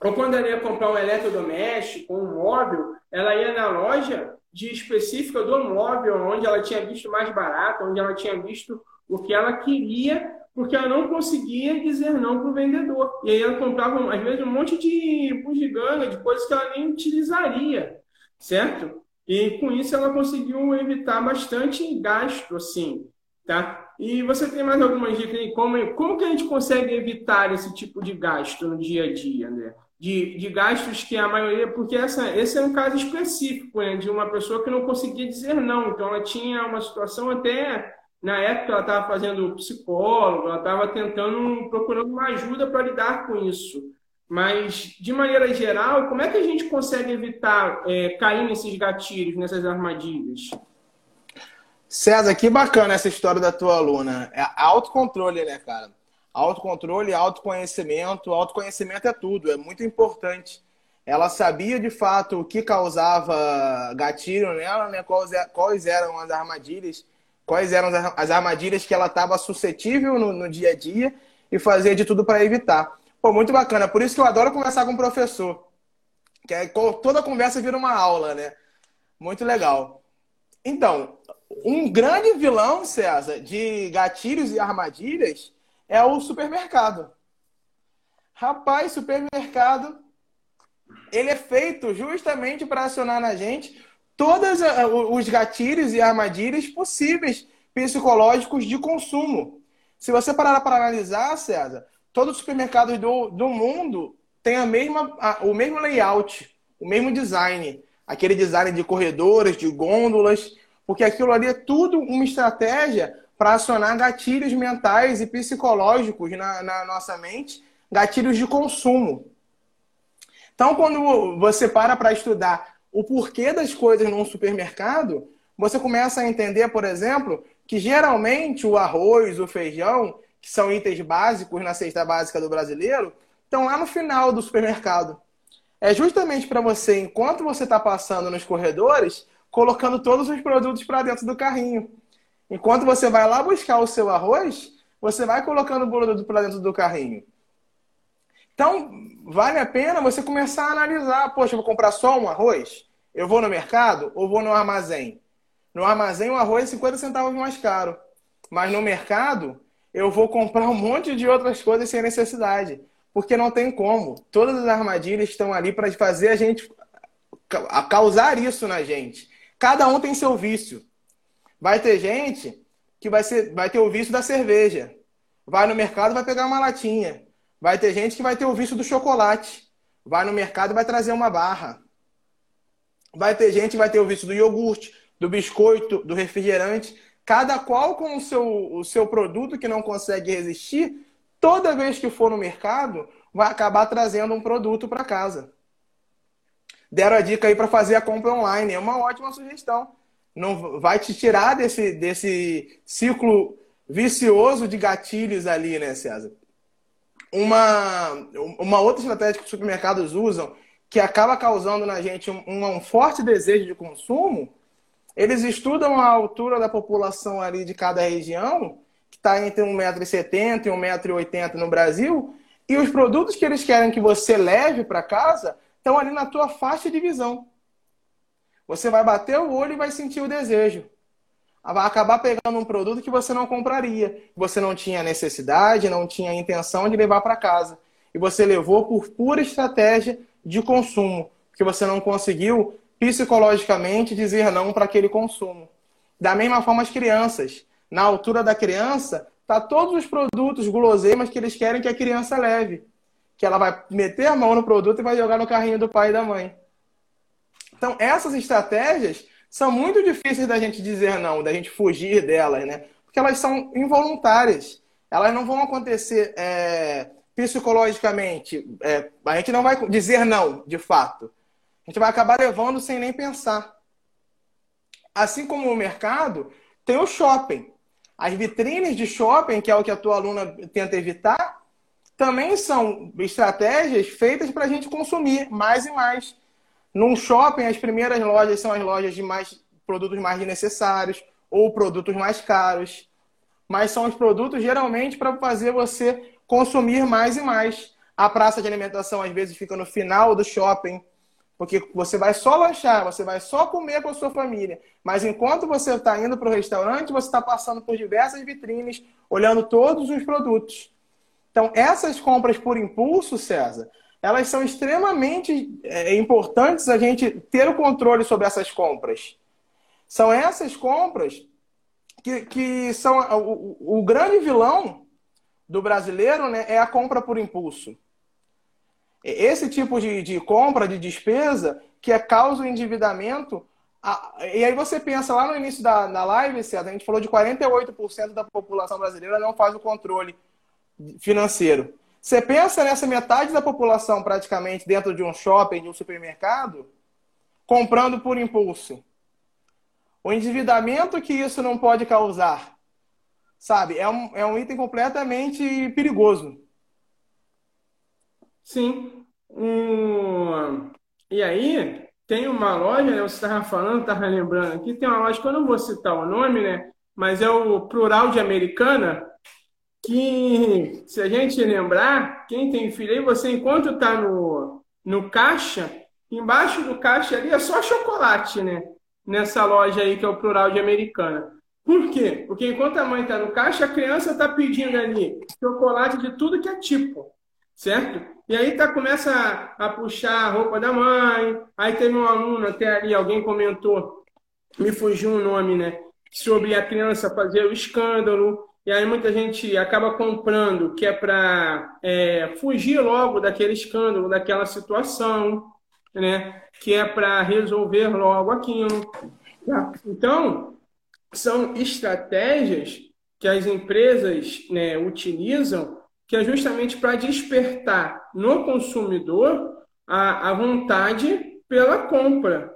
Ou quando ela ia comprar um eletrodoméstico, um móvel, ela ia na loja de específica do móvel, onde ela tinha visto mais barato, onde ela tinha visto o que ela queria, porque ela não conseguia dizer não para o vendedor. E aí ela comprava, às vezes, um monte de bugiganga, de coisas que ela nem utilizaria, certo? E com isso ela conseguiu evitar bastante gasto, assim, tá? E você tem mais algumas dicas aí? Como, como que a gente consegue evitar esse tipo de gasto no dia a dia, né? De, de gastos que a maioria... Porque essa, esse é um caso específico, né? De uma pessoa que não conseguia dizer não. Então, ela tinha uma situação até... Na época, ela estava fazendo psicólogo, ela estava tentando, procurando uma ajuda para lidar com isso. Mas, de maneira geral, como é que a gente consegue evitar é, cair nesses gatilhos, nessas armadilhas? César, que bacana essa história da tua aluna. É autocontrole, né, cara? Autocontrole, autoconhecimento. Autoconhecimento é tudo, é muito importante. Ela sabia de fato o que causava gatilho nela, né? Quais, é, quais eram as armadilhas, quais eram as armadilhas que ela estava suscetível no, no dia a dia e fazia de tudo para evitar. Pô, muito bacana. Por isso que eu adoro conversar com o professor. Que é, toda conversa vira uma aula, né? Muito legal. Então, um grande vilão, César, de gatilhos e armadilhas é o supermercado. Rapaz, supermercado, ele é feito justamente para acionar na gente todos eh, os gatilhos e armadilhas possíveis psicológicos de consumo. Se você parar para analisar, César, todos os supermercados do, do mundo têm a mesma, a, o mesmo layout, o mesmo design. Aquele design de corredores, de gôndolas, porque aquilo ali é tudo uma estratégia para acionar gatilhos mentais e psicológicos na, na nossa mente, gatilhos de consumo. Então, quando você para para estudar o porquê das coisas num supermercado, você começa a entender, por exemplo, que geralmente o arroz, o feijão, que são itens básicos na cesta básica do brasileiro, estão lá no final do supermercado. É justamente para você, enquanto você está passando nos corredores, colocando todos os produtos para dentro do carrinho. Enquanto você vai lá buscar o seu arroz, você vai colocando o produto para dentro do carrinho. Então, vale a pena você começar a analisar: poxa, vou comprar só um arroz? Eu vou no mercado ou vou no armazém? No armazém, o arroz é 50 centavos mais caro. Mas no mercado, eu vou comprar um monte de outras coisas sem necessidade. Porque não tem como. Todas as armadilhas estão ali para fazer a gente a causar isso na gente. Cada um tem seu vício. Vai ter gente que vai, ser, vai ter o vício da cerveja. Vai no mercado vai pegar uma latinha. Vai ter gente que vai ter o vício do chocolate. Vai no mercado vai trazer uma barra. Vai ter gente vai ter o vício do iogurte, do biscoito, do refrigerante cada qual com o seu, o seu produto que não consegue resistir, toda vez que for no mercado, vai acabar trazendo um produto para casa. Deram a dica aí para fazer a compra online, é uma ótima sugestão. Não vai te tirar desse, desse ciclo vicioso de gatilhos ali, né, César? Uma, uma outra estratégia que os supermercados usam, que acaba causando na gente um, um forte desejo de consumo, eles estudam a altura da população ali de cada região, que está entre 1,70m e 1,80m no Brasil, e os produtos que eles querem que você leve para casa estão ali na tua faixa de visão. Você vai bater o olho e vai sentir o desejo. Vai acabar pegando um produto que você não compraria. Você não tinha necessidade, não tinha intenção de levar para casa. E você levou por pura estratégia de consumo, porque você não conseguiu psicologicamente dizer não para aquele consumo. Da mesma forma, as crianças. Na altura da criança, tá todos os produtos guloseimas que eles querem que a criança leve. Que ela vai meter a mão no produto e vai jogar no carrinho do pai e da mãe. Então, essas estratégias são muito difíceis da gente dizer não, da gente fugir delas, né? Porque elas são involuntárias. Elas não vão acontecer é, psicologicamente. É, a gente não vai dizer não, de fato. A gente vai acabar levando sem nem pensar. Assim como o mercado, tem o shopping. As vitrines de shopping, que é o que a tua aluna tenta evitar, também são estratégias feitas para a gente consumir mais e mais. Num shopping, as primeiras lojas são as lojas de mais produtos mais necessários ou produtos mais caros. Mas são os produtos geralmente para fazer você consumir mais e mais. A praça de alimentação às vezes fica no final do shopping, porque você vai só lanchar, você vai só comer com a sua família. Mas enquanto você está indo para o restaurante, você está passando por diversas vitrines, olhando todos os produtos. Então, essas compras por impulso, César, elas são extremamente é, importantes a gente ter o controle sobre essas compras. São essas compras que, que são o, o grande vilão do brasileiro né, é a compra por impulso. Esse tipo de, de compra, de despesa, que é causa o endividamento. A, e aí você pensa lá no início da, da live, César, a gente falou de 48% da população brasileira não faz o controle financeiro. Você pensa nessa metade da população praticamente dentro de um shopping, de um supermercado, comprando por impulso. O endividamento que isso não pode causar, sabe? É um, é um item completamente perigoso. Sim. Um... E aí, tem uma loja, né? Você estava falando, estava lembrando aqui, tem uma loja que eu não vou citar o nome, né? Mas é o Plural de Americana, que, se a gente lembrar, quem tem filho aí, você enquanto está no, no caixa, embaixo do caixa ali é só chocolate, né? Nessa loja aí que é o plural de americana. Por quê? Porque enquanto a mãe está no caixa, a criança está pedindo ali chocolate de tudo que é tipo, certo? E aí tá, começa a, a puxar a roupa da mãe. Aí teve um aluno até ali, alguém comentou, me fugiu o nome, né? Sobre a criança fazer o escândalo. E aí muita gente acaba comprando que é para é, fugir logo daquele escândalo, daquela situação, né? Que é para resolver logo aquilo. Tá? Então, são estratégias que as empresas né, utilizam que é justamente para despertar no consumidor a, a vontade pela compra,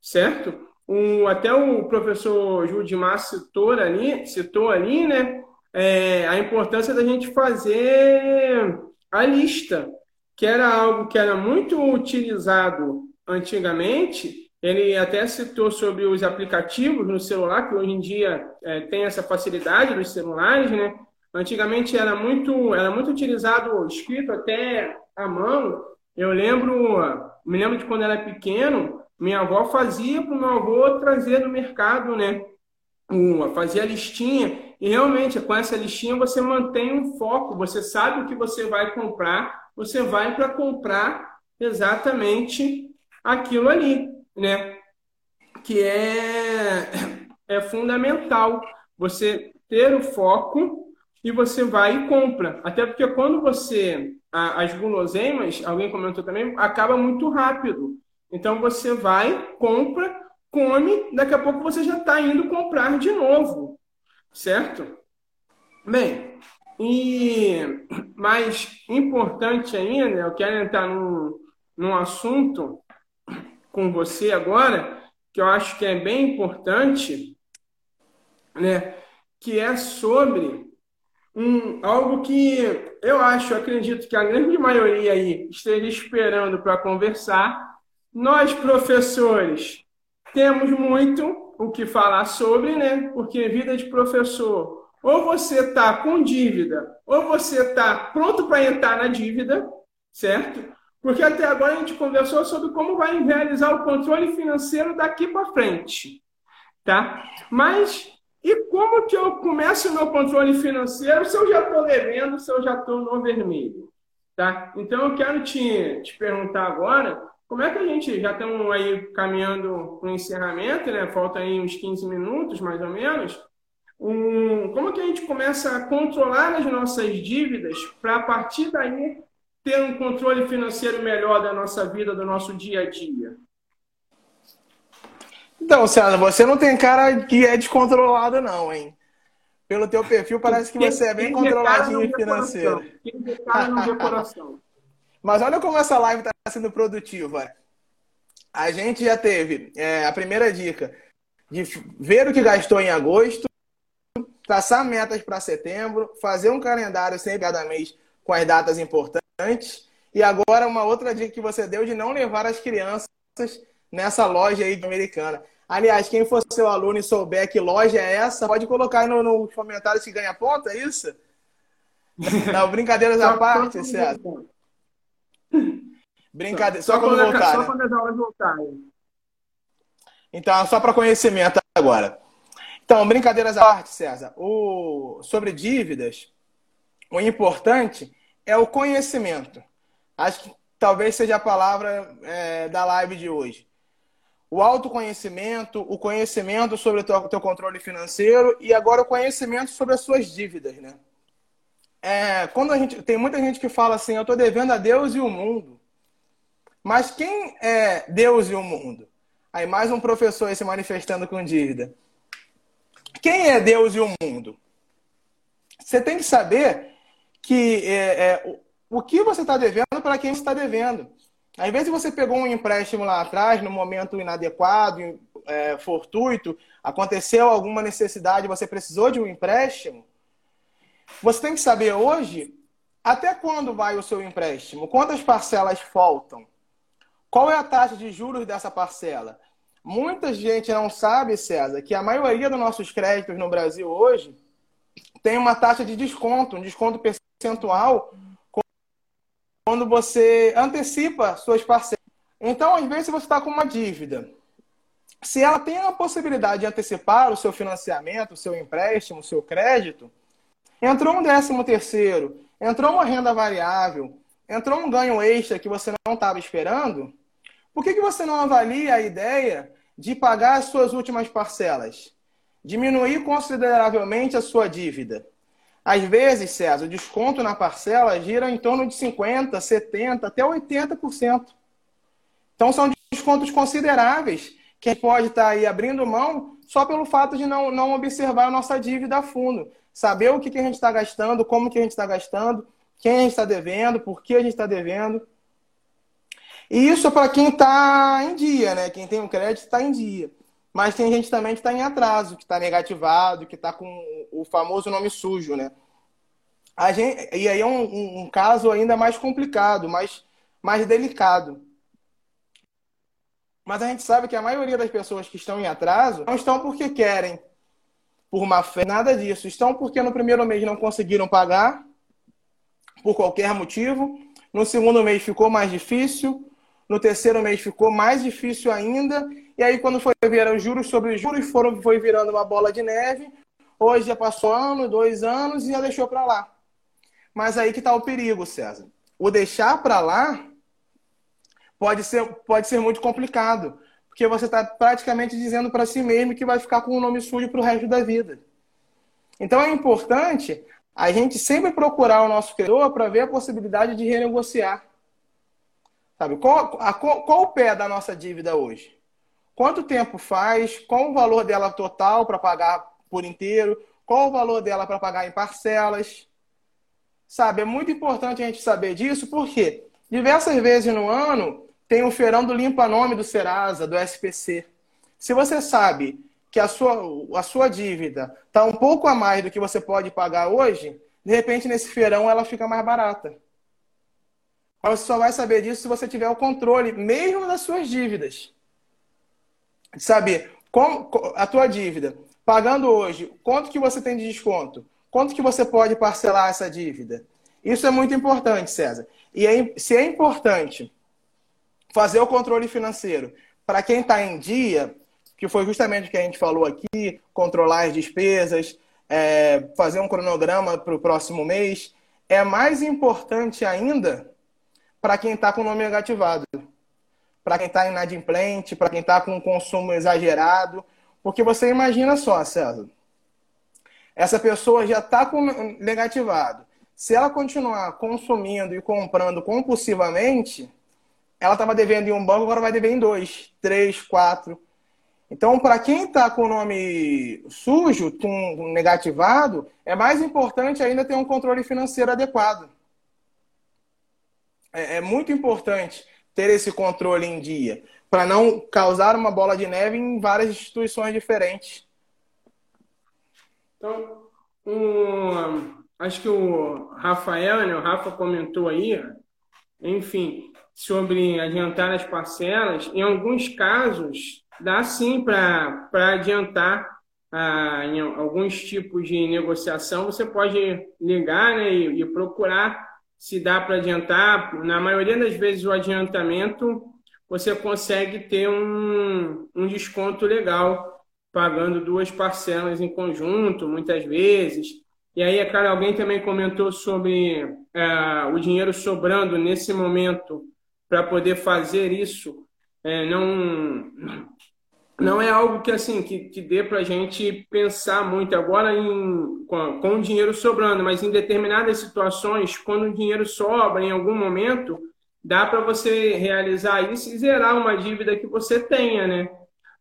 certo? Um, até o professor Judimar citou ali, citou ali, né? é, a importância da gente fazer a lista, que era algo que era muito utilizado antigamente. Ele até citou sobre os aplicativos no celular, que hoje em dia é, tem essa facilidade nos celulares, né? Antigamente era muito, era muito utilizado escrito até à mão. Eu lembro, me lembro de quando era pequeno, minha avó fazia para o meu avô trazer do mercado, né? Uma, fazia a listinha e realmente, com essa listinha, você mantém um foco, você sabe o que você vai comprar, você vai para comprar exatamente aquilo ali, né? Que é, é fundamental você ter o foco e você vai e compra. Até porque quando você. As guloseimas, alguém comentou também, acaba muito rápido. Então você vai, compra, come, daqui a pouco você já está indo comprar de novo. Certo? Bem, e mais importante ainda, eu quero entrar num, num assunto com você agora, que eu acho que é bem importante, né? que é sobre um, algo que eu acho, acredito que a grande maioria aí esteja esperando para conversar. Nós, professores, temos muito o que falar sobre, né? Porque vida de professor, ou você está com dívida, ou você está pronto para entrar na dívida, certo? Porque até agora a gente conversou sobre como vai realizar o controle financeiro daqui para frente, tá? Mas e como que eu começo o meu controle financeiro se eu já estou devendo, se eu já estou no vermelho? Tá? Então eu quero te, te perguntar agora, como é que a gente, já estamos aí caminhando para o encerramento, né? Falta aí uns 15 minutos, mais ou menos. Um, como que a gente começa a controlar as nossas dívidas para a partir daí ter um controle financeiro melhor da nossa vida, do nosso dia a dia? Então, César, você não tem cara que é descontrolado, não, hein? Pelo teu perfil, parece que você é bem controladinho financeiro. Mas olha como essa live está sendo produtiva. A gente já teve é, a primeira dica de ver o que gastou em agosto, traçar metas para setembro, fazer um calendário sempre cada mês com as datas importantes. E agora uma outra dica que você deu de não levar as crianças nessa loja aí americana. Aliás, quem for seu aluno e souber que loja é essa, pode colocar aí nos no comentários que ganha ponto, é isso? Não, brincadeiras à parte, César. Brincadeira, só, só, quando voltar. Só né? quando as aulas voltarem. Então, só para conhecimento agora. Então, brincadeiras à parte, César. O... Sobre dívidas, o importante é o conhecimento. Acho que talvez seja a palavra é, da live de hoje o autoconhecimento, o conhecimento sobre o teu, controle financeiro e agora o conhecimento sobre as suas dívidas, né? É, quando a gente tem muita gente que fala assim, eu estou devendo a Deus e o mundo. Mas quem é Deus e o mundo? Aí mais um professor aí se manifestando com dívida. Quem é Deus e o mundo? Você tem que saber que é, é, o que você está devendo para quem está devendo. Às vezes você pegou um empréstimo lá atrás, no momento inadequado, é, fortuito, aconteceu alguma necessidade, você precisou de um empréstimo. Você tem que saber hoje até quando vai o seu empréstimo, quantas parcelas faltam, qual é a taxa de juros dessa parcela. Muita gente não sabe, César, que a maioria dos nossos créditos no Brasil hoje tem uma taxa de desconto, um desconto percentual quando você antecipa suas parcelas. Então, às vezes, você está com uma dívida. Se ela tem a possibilidade de antecipar o seu financiamento, o seu empréstimo, o seu crédito, entrou um décimo terceiro, entrou uma renda variável, entrou um ganho extra que você não estava esperando, por que, que você não avalia a ideia de pagar as suas últimas parcelas? Diminuir consideravelmente a sua dívida. Às vezes, César, o desconto na parcela gira em torno de 50%, 70%, até 80%. Então, são descontos consideráveis que a gente pode estar aí abrindo mão só pelo fato de não, não observar a nossa dívida a fundo. Saber o que, que a gente está gastando, como que a gente está gastando, quem a gente está devendo, por que a gente está devendo. E isso é para quem está em dia, né? Quem tem um crédito está em dia. Mas tem gente também que está em atraso, que está negativado, que está com o famoso nome sujo, né? A gente, e aí é um, um, caso ainda mais complicado, mais, mais delicado. Mas a gente sabe que a maioria das pessoas que estão em atraso não estão porque querem, por má fé, nada disso. Estão porque no primeiro mês não conseguiram pagar, por qualquer motivo. No segundo mês ficou mais difícil. No terceiro mês ficou mais difícil ainda. E aí, quando foi virar os juros sobre juros, foram, foi virando uma bola de neve. Hoje já passou ano, dois anos e já deixou para lá. Mas aí que está o perigo, César. O deixar para lá pode ser, pode ser muito complicado. Porque você está praticamente dizendo para si mesmo que vai ficar com o nome sujo para o resto da vida. Então é importante a gente sempre procurar o nosso credor para ver a possibilidade de renegociar. Sabe? Qual, a, qual, qual o pé da nossa dívida hoje? Quanto tempo faz, qual o valor dela total para pagar por inteiro, qual o valor dela para pagar em parcelas. Sabe, é muito importante a gente saber disso, porque diversas vezes no ano tem o feirão do limpa-nome do Serasa, do SPC. Se você sabe que a sua, a sua dívida está um pouco a mais do que você pode pagar hoje, de repente nesse feirão ela fica mais barata. Mas você só vai saber disso se você tiver o controle, mesmo das suas dívidas. Saber como a tua dívida, pagando hoje, quanto que você tem de desconto? Quanto que você pode parcelar essa dívida? Isso é muito importante, César. E é, se é importante fazer o controle financeiro para quem está em dia, que foi justamente o que a gente falou aqui, controlar as despesas, é, fazer um cronograma para o próximo mês, é mais importante ainda para quem está com o nome negativado, para quem está inadimplente, para quem está com um consumo exagerado. Porque você imagina só, César, essa pessoa já está com negativado. Se ela continuar consumindo e comprando compulsivamente, ela estava devendo em um banco, agora vai dever em dois, três, quatro. Então, para quem está com o nome sujo, com negativado, é mais importante ainda ter um controle financeiro adequado é, é muito importante ter esse controle em dia, para não causar uma bola de neve em várias instituições diferentes. Então, um, acho que o Rafael, né, o Rafa comentou aí, enfim, sobre adiantar as parcelas. Em alguns casos, dá sim para adiantar ah, em alguns tipos de negociação. Você pode ligar né, e, e procurar se dá para adiantar. Na maioria das vezes, o adiantamento você consegue ter um, um desconto legal, pagando duas parcelas em conjunto, muitas vezes. E aí, é claro, alguém também comentou sobre é, o dinheiro sobrando nesse momento para poder fazer isso. É, não, não é algo que assim que, que dê para a gente pensar muito agora em, com, com o dinheiro sobrando, mas em determinadas situações, quando o dinheiro sobra em algum momento, dá para você realizar isso e zerar uma dívida que você tenha, né?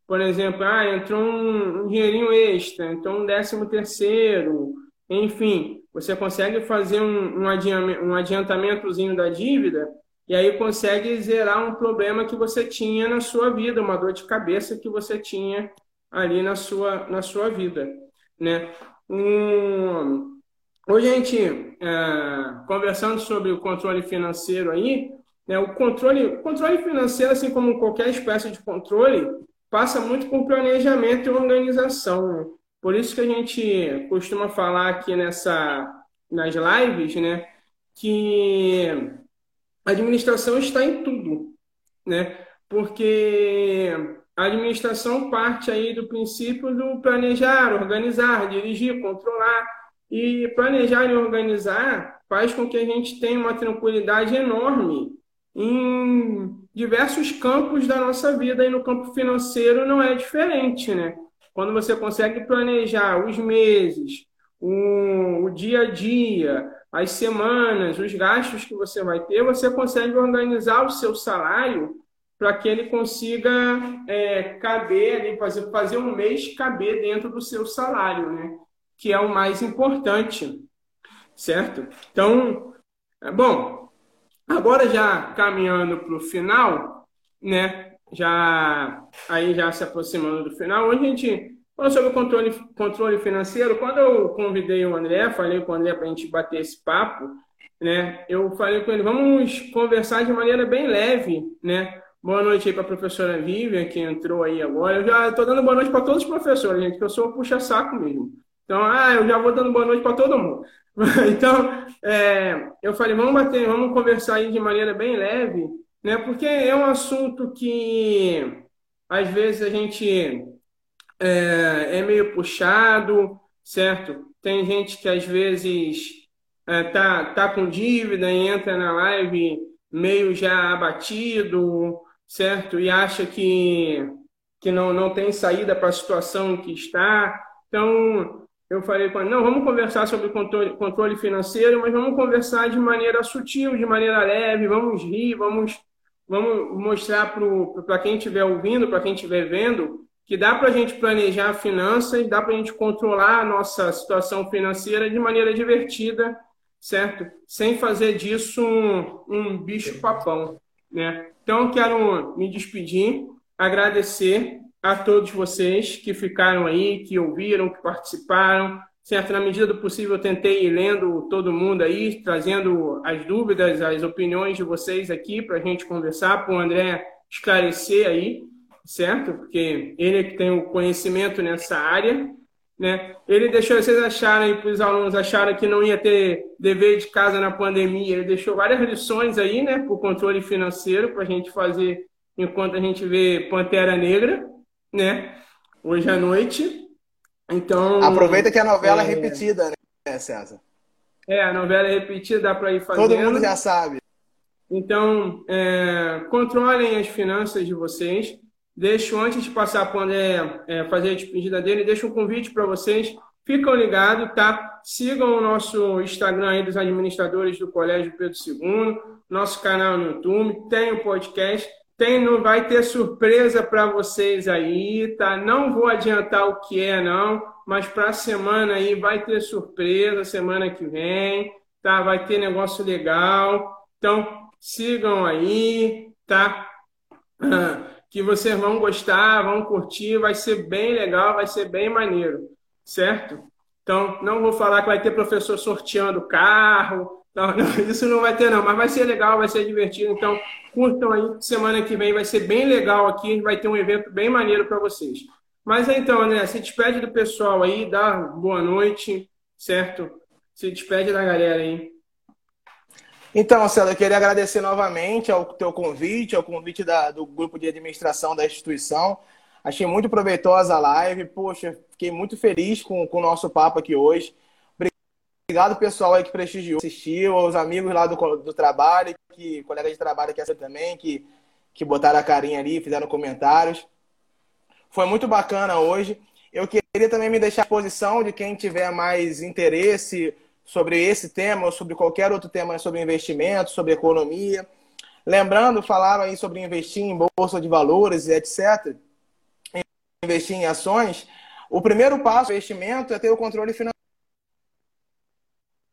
Por exemplo, ah, entrou um, um dinheirinho extra, entrou um décimo terceiro, enfim, você consegue fazer um, um, um adiantamentozinho da dívida e aí consegue zerar um problema que você tinha na sua vida, uma dor de cabeça que você tinha ali na sua, na sua vida, né? Um, hoje a gente, é, conversando sobre o controle financeiro aí, né, o controle, controle financeiro, assim como qualquer espécie de controle, passa muito por planejamento e organização. Né? Por isso que a gente costuma falar aqui nessa, nas lives, né, que a administração está em tudo, né? Porque a administração parte aí do princípio do planejar, organizar, dirigir, controlar. E planejar e organizar faz com que a gente tenha uma tranquilidade enorme em diversos campos da nossa vida e no campo financeiro não é diferente, né? Quando você consegue planejar os meses, o, o dia a dia, as semanas, os gastos que você vai ter, você consegue organizar o seu salário para que ele consiga é, caber ali, fazer, fazer um mês caber dentro do seu salário, né? Que é o mais importante, certo? Então, é bom, agora já caminhando para o final, né? Já aí já se aproximando do final, hoje a gente Falando sobre o controle, controle financeiro, quando eu convidei o André, falei com o André para a gente bater esse papo, né? Eu falei com ele, vamos conversar de maneira bem leve, né? Boa noite aí para a professora Vivian, que entrou aí agora. Eu já estou dando boa noite para todos os professores, gente, que eu sou puxa-saco mesmo. Então, ah, eu já vou dando boa noite para todo mundo. então, é, eu falei, vamos bater, vamos conversar aí de maneira bem leve, né? Porque é um assunto que às vezes a gente é, é meio puxado, certo? Tem gente que às vezes é, tá, tá com dívida e entra na live meio já abatido, certo? E acha que, que não, não tem saída para a situação que está. Então, eu falei com ele, não, vamos conversar sobre controle, controle financeiro, mas vamos conversar de maneira sutil, de maneira leve, vamos rir, vamos, vamos mostrar para quem estiver ouvindo, para quem estiver vendo, que dá para a gente planejar finanças, dá para a gente controlar a nossa situação financeira de maneira divertida, certo? Sem fazer disso um, um bicho papão, né? Então, quero me despedir, agradecer a todos vocês que ficaram aí, que ouviram, que participaram. Certo? Na medida do possível, eu tentei ir lendo todo mundo aí, trazendo as dúvidas, as opiniões de vocês aqui para a gente conversar, para o André esclarecer aí, certo? Porque ele é que tem o conhecimento nessa área. Né? Ele deixou, vocês acharam aí, para os alunos acharam que não ia ter dever de casa na pandemia, ele deixou várias lições aí, né, para o controle financeiro, para a gente fazer enquanto a gente vê Pantera Negra, né, hoje à noite. Então. Aproveita que a novela é, é repetida, né, César? É, a novela é repetida, dá para ir fazendo. Todo mundo já sabe. Então, é, controlem as finanças de vocês. Deixo, antes de passar para o André é, fazer a despedida dele, deixo um convite para vocês. Ficam ligados, tá? Sigam o nosso Instagram aí dos administradores do Colégio Pedro II, nosso canal no YouTube, tem o podcast, tem, não vai ter surpresa para vocês aí, tá? Não vou adiantar o que é, não, mas para a semana aí vai ter surpresa, semana que vem, tá? Vai ter negócio legal. Então, sigam aí, tá? Que vocês vão gostar, vão curtir, vai ser bem legal, vai ser bem maneiro, certo? Então, não vou falar que vai ter professor sorteando carro, não, não, isso não vai ter não, mas vai ser legal, vai ser divertido, então curtam aí, semana que vem vai ser bem legal aqui, vai ter um evento bem maneiro para vocês. Mas então, André, se despede do pessoal aí, dá boa noite, certo? Se despede da galera aí. Então, Célio, eu queria agradecer novamente ao teu convite, ao convite da, do grupo de administração da instituição. Achei muito proveitosa a live. Poxa, fiquei muito feliz com, com o nosso papo aqui hoje. Obrigado, pessoal aí que prestigiou, assistiu, aos amigos lá do, do trabalho, que colegas de trabalho que essa também, que, que botaram a carinha ali, fizeram comentários. Foi muito bacana hoje. Eu queria também me deixar à disposição de quem tiver mais interesse sobre esse tema ou sobre qualquer outro tema sobre investimento, sobre economia. Lembrando, falaram aí sobre investir em bolsa de valores e etc. Investir em ações. O primeiro passo do investimento é ter o controle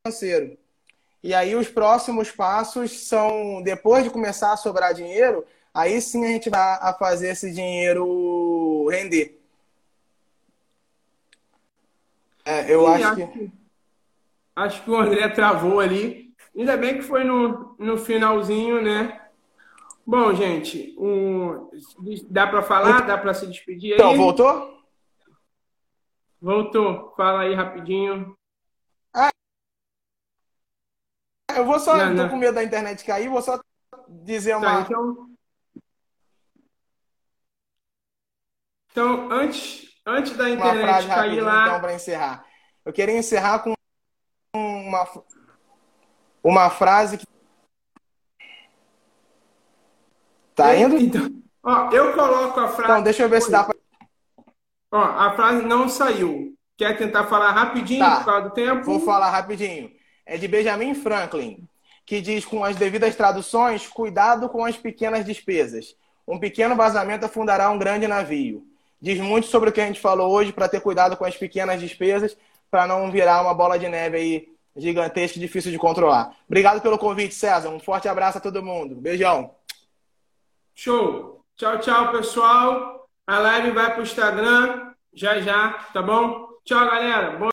financeiro. E aí os próximos passos são, depois de começar a sobrar dinheiro, aí sim a gente vai a fazer esse dinheiro render. É, eu sim, acho que Acho que o André travou ali. Ainda bem que foi no, no finalzinho, né? Bom, gente, um, dá para falar? Dá para se despedir aí? Então, voltou? Voltou. Fala aí rapidinho. Ah, eu vou só, não, tô não. com medo da internet cair, vou só dizer uma... Tá, então... Então, antes, antes da internet cair lá... Então, para encerrar. Eu queria encerrar com uma, uma frase que. Tá indo? Então, ó, eu coloco a frase. Então, deixa eu ver se dá pra. Ó, a frase não saiu. Quer tentar falar rapidinho tá. por causa do tempo? Vou falar rapidinho. É de Benjamin Franklin, que diz com as devidas traduções: cuidado com as pequenas despesas. Um pequeno vazamento afundará um grande navio. Diz muito sobre o que a gente falou hoje para ter cuidado com as pequenas despesas, para não virar uma bola de neve aí gigantesca e difícil de controlar. Obrigado pelo convite, César. Um forte abraço a todo mundo. Beijão. Show. Tchau, tchau, pessoal. A live vai para o Instagram já já, tá bom? Tchau, galera. Bom